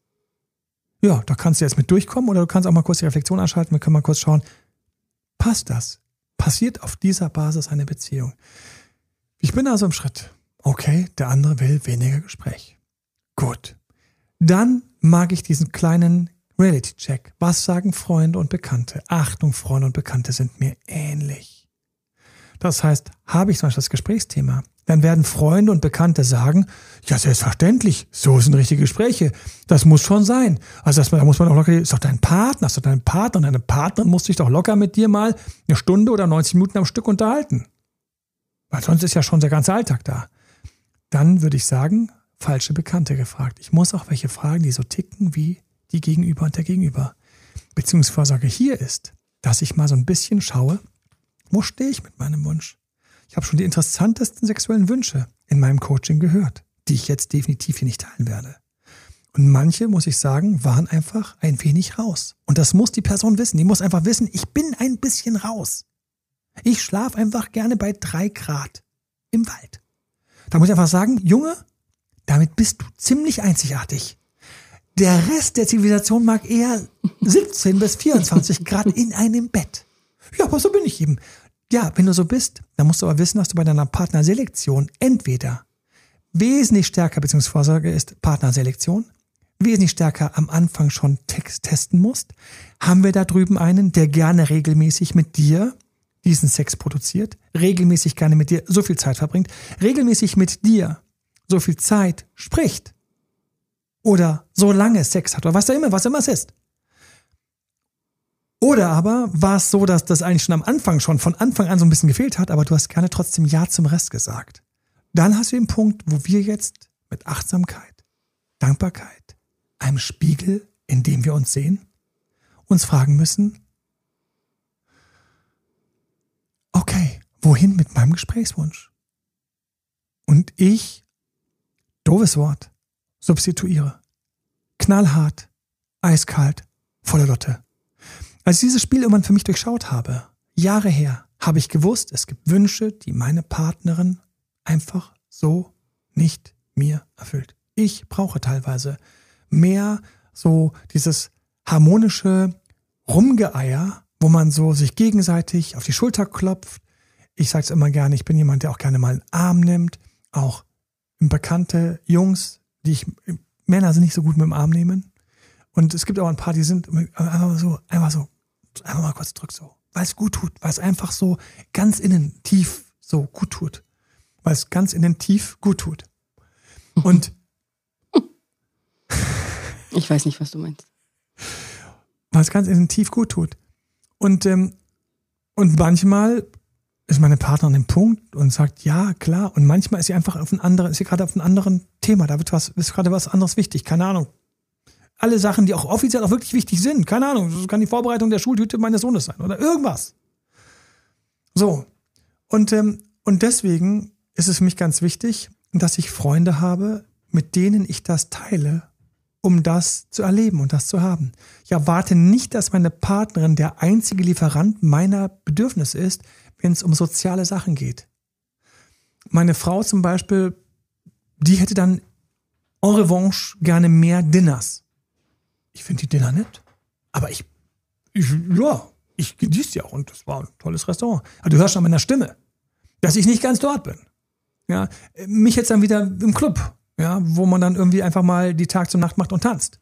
Ja, da kannst du jetzt mit durchkommen oder du kannst auch mal kurz die Reflexion anschalten. Wir können mal kurz schauen, passt das? Passiert auf dieser Basis eine Beziehung? Ich bin also im Schritt. Okay, der andere will weniger Gespräch. Gut. Dann mag ich diesen kleinen Reality-Check. Was sagen Freunde und Bekannte? Achtung, Freunde und Bekannte sind mir ähnlich. Das heißt, habe ich zum Beispiel das Gesprächsthema, dann werden Freunde und Bekannte sagen, ja, selbstverständlich, so sind richtige Gespräche. Das muss schon sein. Also das, da muss man auch locker, ist doch dein Partner, ist doch dein Partner und deine Partnerin muss sich doch locker mit dir mal eine Stunde oder 90 Minuten am Stück unterhalten. Weil sonst ist ja schon der ganze Alltag da. Dann würde ich sagen, falsche Bekannte gefragt. Ich muss auch welche fragen, die so ticken wie die Gegenüber und der Gegenüber. Beziehungsvorsorge hier ist, dass ich mal so ein bisschen schaue, wo stehe ich mit meinem Wunsch? Ich habe schon die interessantesten sexuellen Wünsche in meinem Coaching gehört, die ich jetzt definitiv hier nicht teilen werde. Und manche, muss ich sagen, waren einfach ein wenig raus. Und das muss die Person wissen. Die muss einfach wissen, ich bin ein bisschen raus. Ich schlafe einfach gerne bei drei Grad im Wald. Da muss ich einfach sagen, Junge, damit bist du ziemlich einzigartig. Der Rest der Zivilisation mag eher 17 bis 24 Grad in einem Bett. Ja, aber so bin ich eben. Ja, wenn du so bist, dann musst du aber wissen, dass du bei deiner Partnerselektion entweder wesentlich stärker, beziehungsweise Vorsorge ist Partnerselektion, wesentlich stärker am Anfang schon Text testen musst. Haben wir da drüben einen, der gerne regelmäßig mit dir diesen Sex produziert, regelmäßig gerne mit dir so viel Zeit verbringt, regelmäßig mit dir so viel Zeit spricht oder so lange Sex hat oder was da immer, was immer es ist. Oder aber war es so, dass das eigentlich schon am Anfang, schon von Anfang an so ein bisschen gefehlt hat, aber du hast gerne trotzdem Ja zum Rest gesagt. Dann hast du den Punkt, wo wir jetzt mit Achtsamkeit, Dankbarkeit, einem Spiegel, in dem wir uns sehen, uns fragen müssen, okay, wohin mit meinem Gesprächswunsch? Und ich, doofes Wort, substituiere. Knallhart, eiskalt, voller Lotte. Als ich dieses Spiel irgendwann für mich durchschaut habe, Jahre her, habe ich gewusst, es gibt Wünsche, die meine Partnerin einfach so nicht mir erfüllt. Ich brauche teilweise mehr so dieses harmonische Rumgeeier, wo man so sich gegenseitig auf die Schulter klopft. Ich sage es immer gerne, ich bin jemand, der auch gerne mal einen Arm nimmt. Auch bekannte Jungs, die ich, Männer sind nicht so gut mit dem Arm nehmen. Und es gibt auch ein paar, die sind einfach so, einfach so einfach mal kurz drück so. Weil es gut tut, weil es einfach so ganz innen tief so gut tut. Weil es ganz innen tief gut tut. Und ich weiß nicht, was du meinst. Weil es ganz innen tief gut tut. Und, ähm, und manchmal ist meine Partnerin im Punkt und sagt, ja, klar. Und manchmal ist sie einfach auf ein anderes, ist sie gerade auf einem anderen Thema. Da wird was, ist gerade was anderes wichtig. Keine Ahnung alle Sachen, die auch offiziell auch wirklich wichtig sind. Keine Ahnung, das kann die Vorbereitung der Schultüte meines Sohnes sein oder irgendwas. So. Und, ähm, und deswegen ist es für mich ganz wichtig, dass ich Freunde habe, mit denen ich das teile, um das zu erleben und das zu haben. Ich erwarte nicht, dass meine Partnerin der einzige Lieferant meiner Bedürfnisse ist, wenn es um soziale Sachen geht. meine Frau zum Beispiel, die hätte dann en revanche gerne mehr Dinners. Ich finde die Dinner nett, aber ich, ich ja, ich genieße die auch und das war ein tolles Restaurant. Aber du hörst schon an meiner Stimme, dass ich nicht ganz dort bin. Ja, mich jetzt dann wieder im Club, ja, wo man dann irgendwie einfach mal die Tag zum Nacht macht und tanzt.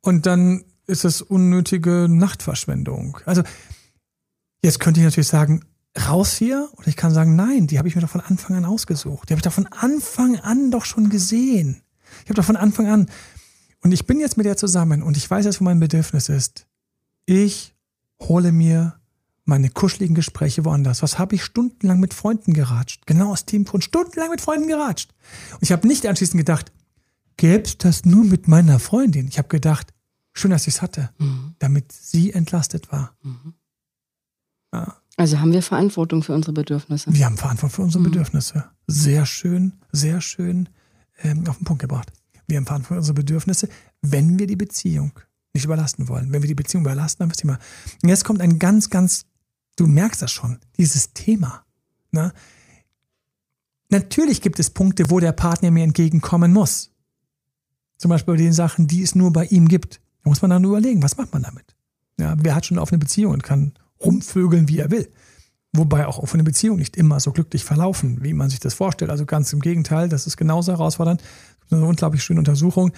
Und dann ist es unnötige Nachtverschwendung. Also jetzt könnte ich natürlich sagen, raus hier, oder ich kann sagen, nein, die habe ich mir doch von Anfang an ausgesucht. Die habe ich doch von Anfang an doch schon gesehen. Ich habe doch von Anfang an. Und ich bin jetzt mit der zusammen und ich weiß jetzt, wo mein Bedürfnis ist. Ich hole mir meine kuscheligen Gespräche woanders. Was habe ich stundenlang mit Freunden geratscht? Genau aus dem Grund, stundenlang mit Freunden geratscht. Und ich habe nicht anschließend gedacht, gäb's das nur mit meiner Freundin? Ich habe gedacht, schön, dass ich es hatte, mhm. damit sie entlastet war. Mhm. Ja. Also haben wir Verantwortung für unsere Bedürfnisse. Wir haben Verantwortung für unsere mhm. Bedürfnisse. Sehr schön, sehr schön ähm, auf den Punkt gebracht. Wir haben Verantwortung für unsere Bedürfnisse, wenn wir die Beziehung nicht überlasten wollen. Wenn wir die Beziehung überlasten, dann ist Thema. Und jetzt kommt ein ganz, ganz, du merkst das schon, dieses Thema. Ne? Natürlich gibt es Punkte, wo der Partner mir entgegenkommen muss. Zum Beispiel bei den Sachen, die es nur bei ihm gibt. Da muss man dann überlegen, was macht man damit? Ja, wer hat schon eine offene Beziehung und kann rumvögeln, wie er will? Wobei auch offene Beziehungen nicht immer so glücklich verlaufen, wie man sich das vorstellt. Also ganz im Gegenteil, das ist genauso herausfordernd. Eine unglaublich schöne Untersuchung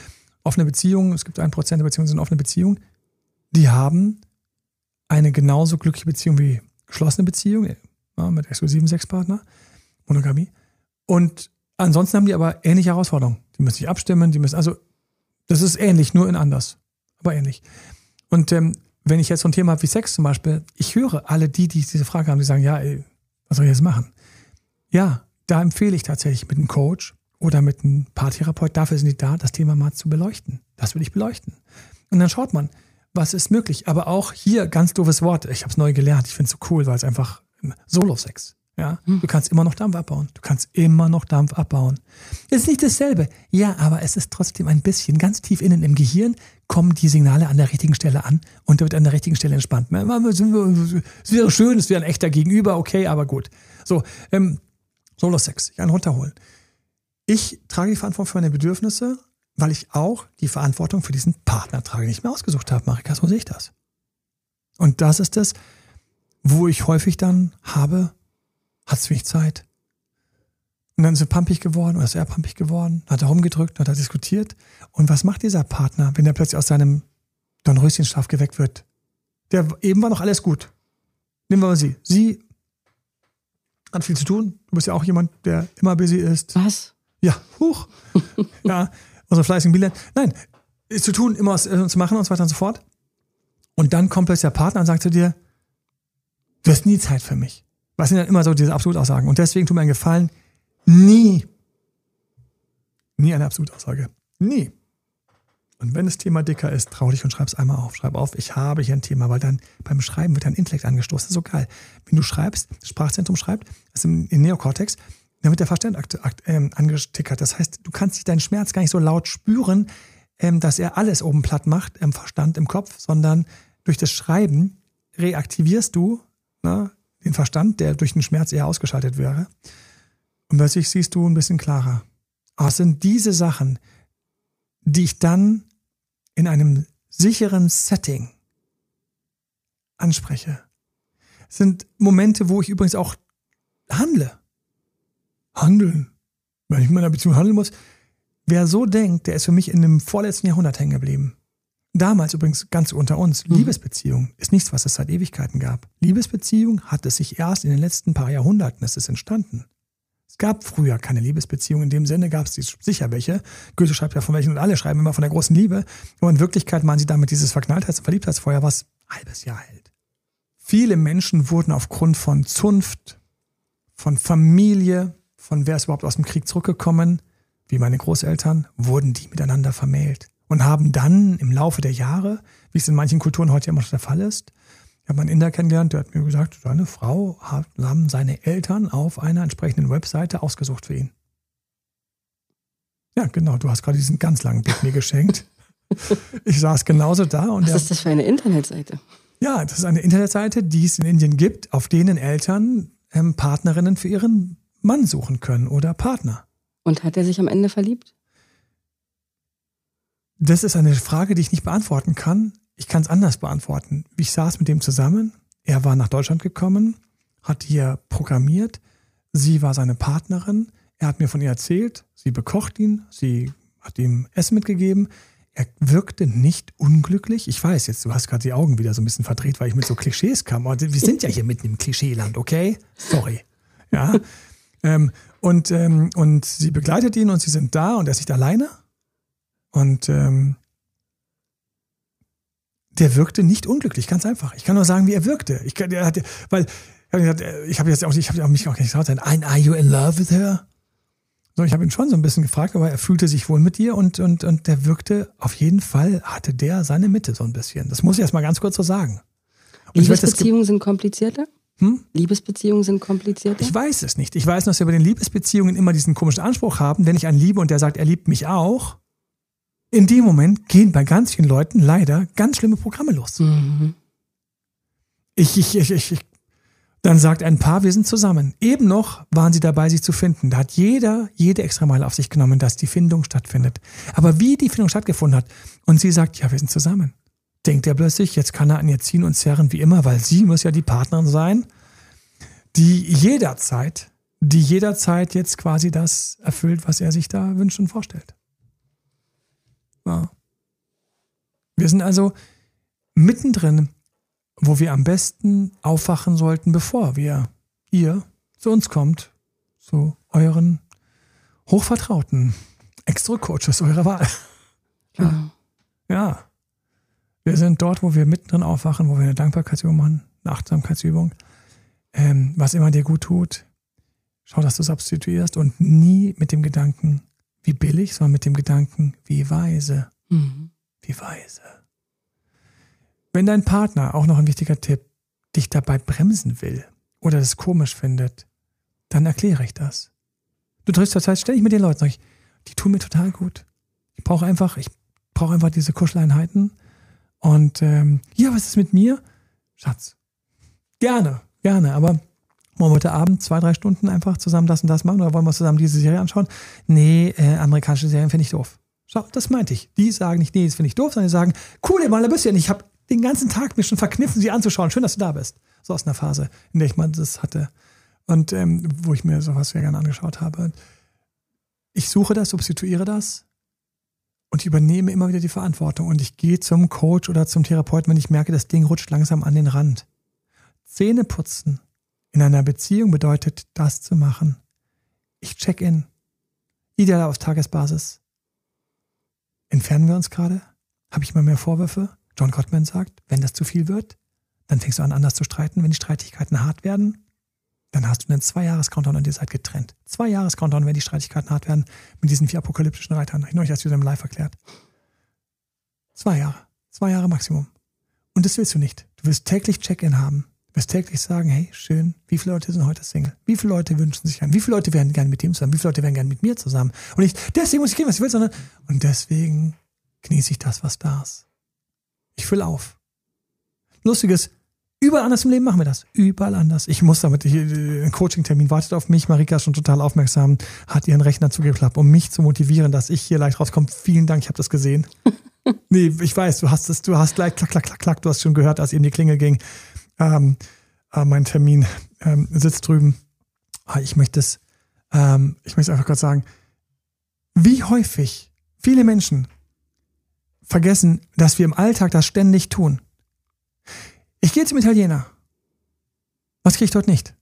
offene Beziehungen, es gibt ein Prozent der Beziehungen, sind offene Beziehungen, die haben eine genauso glückliche Beziehung wie geschlossene Beziehungen ja, mit exklusiven Sexpartner, Monogamie. Und ansonsten haben die aber ähnliche Herausforderungen. Die müssen sich abstimmen, die müssen, also das ist ähnlich, nur in anders, aber ähnlich. Und ähm, wenn ich jetzt so ein Thema habe wie Sex zum Beispiel, ich höre alle die, die diese Frage haben, die sagen, ja, ey, was soll ich jetzt machen? Ja, da empfehle ich tatsächlich mit einem Coach oder mit einem Paartherapeut, dafür sind die da, das Thema mal zu beleuchten. Das will ich beleuchten. Und dann schaut man, was ist möglich. Aber auch hier, ganz doofes Wort, ich habe es neu gelernt, ich finde es so cool, weil es einfach Solo-Sex. Ja, hm. du kannst immer noch Dampf abbauen. Du kannst immer noch Dampf abbauen. Es ist nicht dasselbe. Ja, aber es ist trotzdem ein bisschen ganz tief innen im Gehirn kommen die Signale an der richtigen Stelle an und da wird an der richtigen Stelle entspannt. Es wäre schön, es wäre ein echter Gegenüber, okay, aber gut. So, ähm, Solo-Sex, ich einen runterholen. Ich trage die Verantwortung für meine Bedürfnisse, weil ich auch die Verantwortung für diesen Partner trage, den ich mir ausgesucht habe. Marika, so sehe ich das. Und das ist es, wo ich häufig dann habe, hat es wenig Zeit. Und dann ist er pumpig geworden oder ist er pumpig geworden, hat er rumgedrückt, hat er diskutiert. Und was macht dieser Partner, wenn er plötzlich aus seinem Dornröschenschlaf geweckt wird? Der eben war noch alles gut. Nehmen wir mal sie. Sie hat viel zu tun. Du bist ja auch jemand, der immer busy ist. Was? Ja, huch. ja, unsere fleißigen Bilder. Nein, ist zu tun, immer was äh, zu machen und so weiter und so fort. Und dann kommt plötzlich der Partner und sagt zu dir, du hast nie Zeit für mich. Was sind dann immer so diese Absolutaussagen. Und deswegen tut mir einen Gefallen, nie, nie eine Absolutaussage. Nie. Und wenn das Thema dicker ist, trau dich und schreib es einmal auf. Schreib auf, ich habe hier ein Thema, weil dann beim Schreiben wird dein Intellekt angestoßen. Das ist so geil. Wenn du schreibst, das Sprachzentrum schreibt, das ist im, im Neokortex, dann wird der Verstand ähm, angestickert. Das heißt, du kannst nicht deinen Schmerz gar nicht so laut spüren, ähm, dass er alles oben platt macht im Verstand, im Kopf, sondern durch das Schreiben reaktivierst du ne, den Verstand, der durch den Schmerz eher ausgeschaltet wäre. Und plötzlich siehst du ein bisschen klarer. Aber es sind diese Sachen, die ich dann in einem sicheren Setting anspreche. Es sind Momente, wo ich übrigens auch handle handeln. Wenn ich in meiner Beziehung handeln muss. Wer so denkt, der ist für mich in dem vorletzten Jahrhundert hängen geblieben. Damals übrigens ganz unter uns. Mhm. Liebesbeziehung ist nichts, was es seit Ewigkeiten gab. Liebesbeziehung hat es sich erst in den letzten paar Jahrhunderten, es ist entstanden. Es gab früher keine Liebesbeziehung. In dem Sinne gab es sicher welche. Goethe schreibt ja von welchen und alle schreiben immer von der großen Liebe. Aber in Wirklichkeit meinen sie damit dieses Verknalltheits- und Verliebtheitsfeuer, was ein halbes Jahr hält. Viele Menschen wurden aufgrund von Zunft, von Familie, von wer ist überhaupt aus dem Krieg zurückgekommen, wie meine Großeltern, wurden die miteinander vermählt und haben dann im Laufe der Jahre, wie es in manchen Kulturen heute immer noch der Fall ist, ich habe einen Inder kennengelernt, der hat mir gesagt, seine Frau haben seine Eltern auf einer entsprechenden Webseite ausgesucht für ihn. Ja, genau, du hast gerade diesen ganz langen Blick mir geschenkt. Ich saß genauso da. Und Was ist das für eine Internetseite? Ja, das ist eine Internetseite, die es in Indien gibt, auf denen Eltern ähm, Partnerinnen für ihren Mann suchen können oder Partner. Und hat er sich am Ende verliebt? Das ist eine Frage, die ich nicht beantworten kann. Ich kann es anders beantworten. Ich saß mit dem zusammen. Er war nach Deutschland gekommen, hat hier programmiert. Sie war seine Partnerin. Er hat mir von ihr erzählt. Sie bekocht ihn. Sie hat ihm Essen mitgegeben. Er wirkte nicht unglücklich. Ich weiß jetzt, du hast gerade die Augen wieder so ein bisschen verdreht, weil ich mit so Klischees kam. Wir sind ja hier mitten im Klischeeland, okay? Sorry. Ja. ähm, und, ähm, und sie begleitet ihn und sie sind da und er ist nicht alleine. Und ähm, der wirkte nicht unglücklich, ganz einfach. Ich kann nur sagen, wie er wirkte. Ich kann, er hatte, weil ich habe jetzt auch, ich habe mich auch nicht gesagt, are you in love with her? So, ich habe ihn schon so ein bisschen gefragt, aber er fühlte sich wohl mit dir und, und, und der wirkte, auf jeden Fall hatte der seine Mitte so ein bisschen. Das muss ich erst mal ganz kurz so sagen. Und Liebesbeziehungen sind komplizierter? Hm? Liebesbeziehungen sind komplizierter? Ich weiß es nicht. Ich weiß, dass wir bei den Liebesbeziehungen immer diesen komischen Anspruch haben, wenn ich einen liebe und der sagt, er liebt mich auch, in dem Moment gehen bei ganz vielen Leuten leider ganz schlimme Programme los. Mhm. Ich, ich, ich, ich, dann sagt ein Paar, wir sind zusammen. Eben noch waren sie dabei, sich zu finden. Da hat jeder, jede extra Meile auf sich genommen, dass die Findung stattfindet. Aber wie die Findung stattgefunden hat und sie sagt, ja, wir sind zusammen, denkt er plötzlich, jetzt kann er an ihr ziehen und zerren wie immer, weil sie muss ja die Partnerin sein, die jederzeit, die jederzeit jetzt quasi das erfüllt, was er sich da wünscht und vorstellt. Ja. Wir sind also mittendrin, wo wir am besten aufwachen sollten, bevor wir, ihr, zu uns kommt, zu euren hochvertrauten Extra-Coaches eurer Wahl. Ja. ja. Wir sind dort, wo wir mittendrin aufwachen, wo wir eine Dankbarkeitsübung machen, eine Achtsamkeitsübung. Ähm, was immer dir gut tut, schau, dass du substituierst und nie mit dem Gedanken, wie billig, sondern mit dem Gedanken, wie weise. Mhm. Wie weise. Wenn dein Partner, auch noch ein wichtiger Tipp, dich dabei bremsen will oder das komisch findet, dann erkläre ich das. Du triffst zur Zeit ständig mit den Leuten, ich, die tun mir total gut. Ich brauche einfach, ich brauche einfach diese Kuscheleinheiten. Und ähm, ja, was ist mit mir? Schatz, gerne, gerne, aber wollen wir heute Abend zwei, drei Stunden einfach zusammen das und das machen oder wollen wir zusammen diese Serie anschauen? Nee, äh, amerikanische Serien finde ich doof. So, das meinte ich. Die sagen nicht, nee, das finde ich doof, sondern die sagen, cool, mal, ja nicht. Ich habe den ganzen Tag mir schon verkniffen, sie anzuschauen. Schön, dass du da bist. So aus einer Phase, in der ich mal das hatte. Und ähm, wo ich mir sowas sehr gerne angeschaut habe. Ich suche das, substituiere das und übernehme immer wieder die Verantwortung. Und ich gehe zum Coach oder zum Therapeuten, wenn ich merke, das Ding rutscht langsam an den Rand. Zähne putzen in einer Beziehung bedeutet, das zu machen. Ich check in. Ideal auf Tagesbasis. Entfernen wir uns gerade? Habe ich immer mehr Vorwürfe? John Gottman sagt, wenn das zu viel wird, dann fängst du an, anders zu streiten. Wenn die Streitigkeiten hart werden, dann hast du einen Zwei-Jahres-Countdown und ihr seid getrennt. Zwei-Jahres-Countdown, wenn die Streitigkeiten hart werden, mit diesen vier apokalyptischen Reitern. Ich neulich erst wieder im Live erklärt. Zwei Jahre. Zwei Jahre Maximum. Und das willst du nicht. Du willst täglich Check-in haben. Wirst täglich sagen, hey, schön, wie viele Leute sind heute Single? Wie viele Leute wünschen sich ein? Wie viele Leute wären gerne mit dem zusammen? Wie viele Leute wären gerne mit mir zusammen? Und nicht, deswegen muss ich gehen, was ich will, sondern, und deswegen genieße ich das, was da ist. Ich fülle auf. Lustiges, überall anders im Leben machen wir das. Überall anders. Ich muss damit, ich, ein Coaching-Termin wartet auf mich. Marika ist schon total aufmerksam, hat ihren Rechner zugeklappt, um mich zu motivieren, dass ich hier leicht rauskomme. Vielen Dank, ich habe das gesehen. nee, ich weiß, du hast es, du hast gleich klack, klack, klack, klack, du hast schon gehört, als eben die Klingel ging ähm, äh, mein Termin ähm, sitzt drüben. Ah, ich möchte es, ähm, ich möchte einfach kurz sagen, wie häufig viele Menschen vergessen, dass wir im Alltag das ständig tun. Ich gehe zum Italiener. Was kriege ich dort nicht?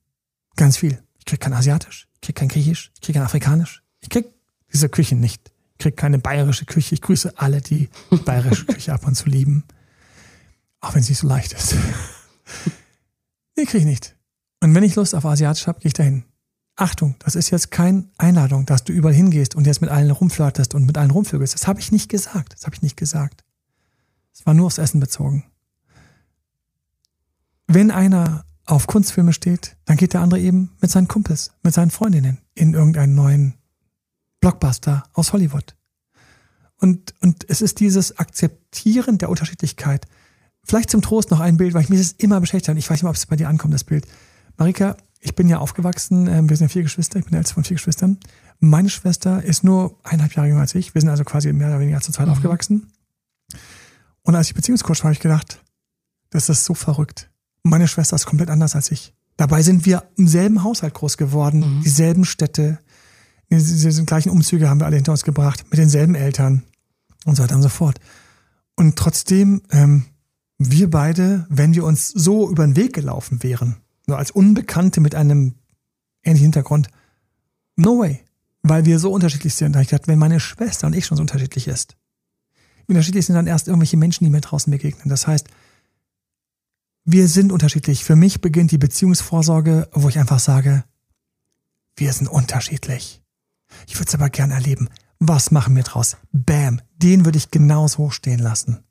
Ganz viel. Ich kriege kein Asiatisch, ich kriege kein Griechisch, ich kriege kein Afrikanisch. Ich kriege diese Küchen nicht. Ich kriege keine bayerische Küche. Ich grüße alle, die bayerische Küche ab und zu lieben. Auch wenn es nicht so leicht ist. Nee, krieg ich nicht. Und wenn ich Lust auf Asiatisch habe, gehe ich dahin. Achtung, das ist jetzt keine Einladung, dass du überall hingehst und jetzt mit allen rumflirtest und mit allen rumvögelst. Das habe ich nicht gesagt. Das habe ich nicht gesagt. Es war nur aufs Essen bezogen. Wenn einer auf Kunstfilme steht, dann geht der andere eben mit seinen Kumpels, mit seinen Freundinnen in irgendeinen neuen Blockbuster aus Hollywood. Und, und es ist dieses Akzeptieren der Unterschiedlichkeit, Vielleicht zum Trost noch ein Bild, weil ich mir das immer beschäftigt habe. Ich weiß nicht mal, ob es bei dir ankommt, das Bild. Marika, ich bin ja aufgewachsen, äh, wir sind ja vier Geschwister, ich bin der älteste von vier Geschwistern. Meine Schwester ist nur eineinhalb Jahre jünger als ich. Wir sind also quasi mehr oder weniger zur Zeit mhm. aufgewachsen. Und als ich Beziehungscoach war, habe ich gedacht, das ist so verrückt. Meine Schwester ist komplett anders als ich. Dabei sind wir im selben Haushalt groß geworden, mhm. dieselben Städte, diese gleichen Umzüge haben wir alle hinter uns gebracht, mit denselben Eltern und so weiter und so fort. Und trotzdem, ähm, wir beide, wenn wir uns so über den Weg gelaufen wären, nur als Unbekannte mit einem ähnlichen Hintergrund, no way. Weil wir so unterschiedlich sind. Da ich gedacht, wenn meine Schwester und ich schon so unterschiedlich ist, unterschiedlich sind dann erst irgendwelche Menschen, die mir draußen begegnen. Das heißt, wir sind unterschiedlich. Für mich beginnt die Beziehungsvorsorge, wo ich einfach sage, wir sind unterschiedlich. Ich würde es aber gern erleben. Was machen wir draus? Bam, den würde ich genauso stehen lassen.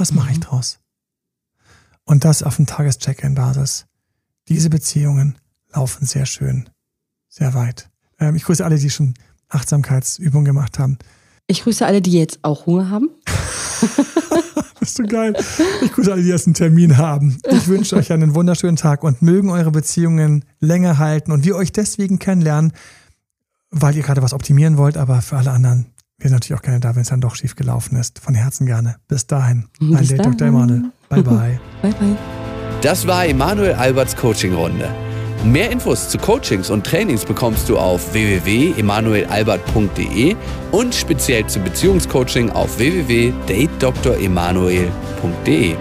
Was mache ich mhm. draus? Und das auf dem Tagescheck-In-Basis. Diese Beziehungen laufen sehr schön, sehr weit. Ähm, ich grüße alle, die schon Achtsamkeitsübungen gemacht haben. Ich grüße alle, die jetzt auch Hunger haben. Bist du geil. Ich grüße alle, die jetzt einen Termin haben. Ich wünsche euch einen wunderschönen Tag und mögen eure Beziehungen länger halten und wir euch deswegen kennenlernen, weil ihr gerade was optimieren wollt, aber für alle anderen, wir sind natürlich auch gerne da, wenn es dann doch schief gelaufen ist. Von Herzen gerne. Bis dahin. Bis Dein Dr. Emanuel. Bye, bye. bye, bye. Das war Emanuel Alberts Coaching-Runde. Mehr Infos zu Coachings und Trainings bekommst du auf www.emanuelalbert.de und speziell zum Beziehungscoaching auf www.datedremanuel.de.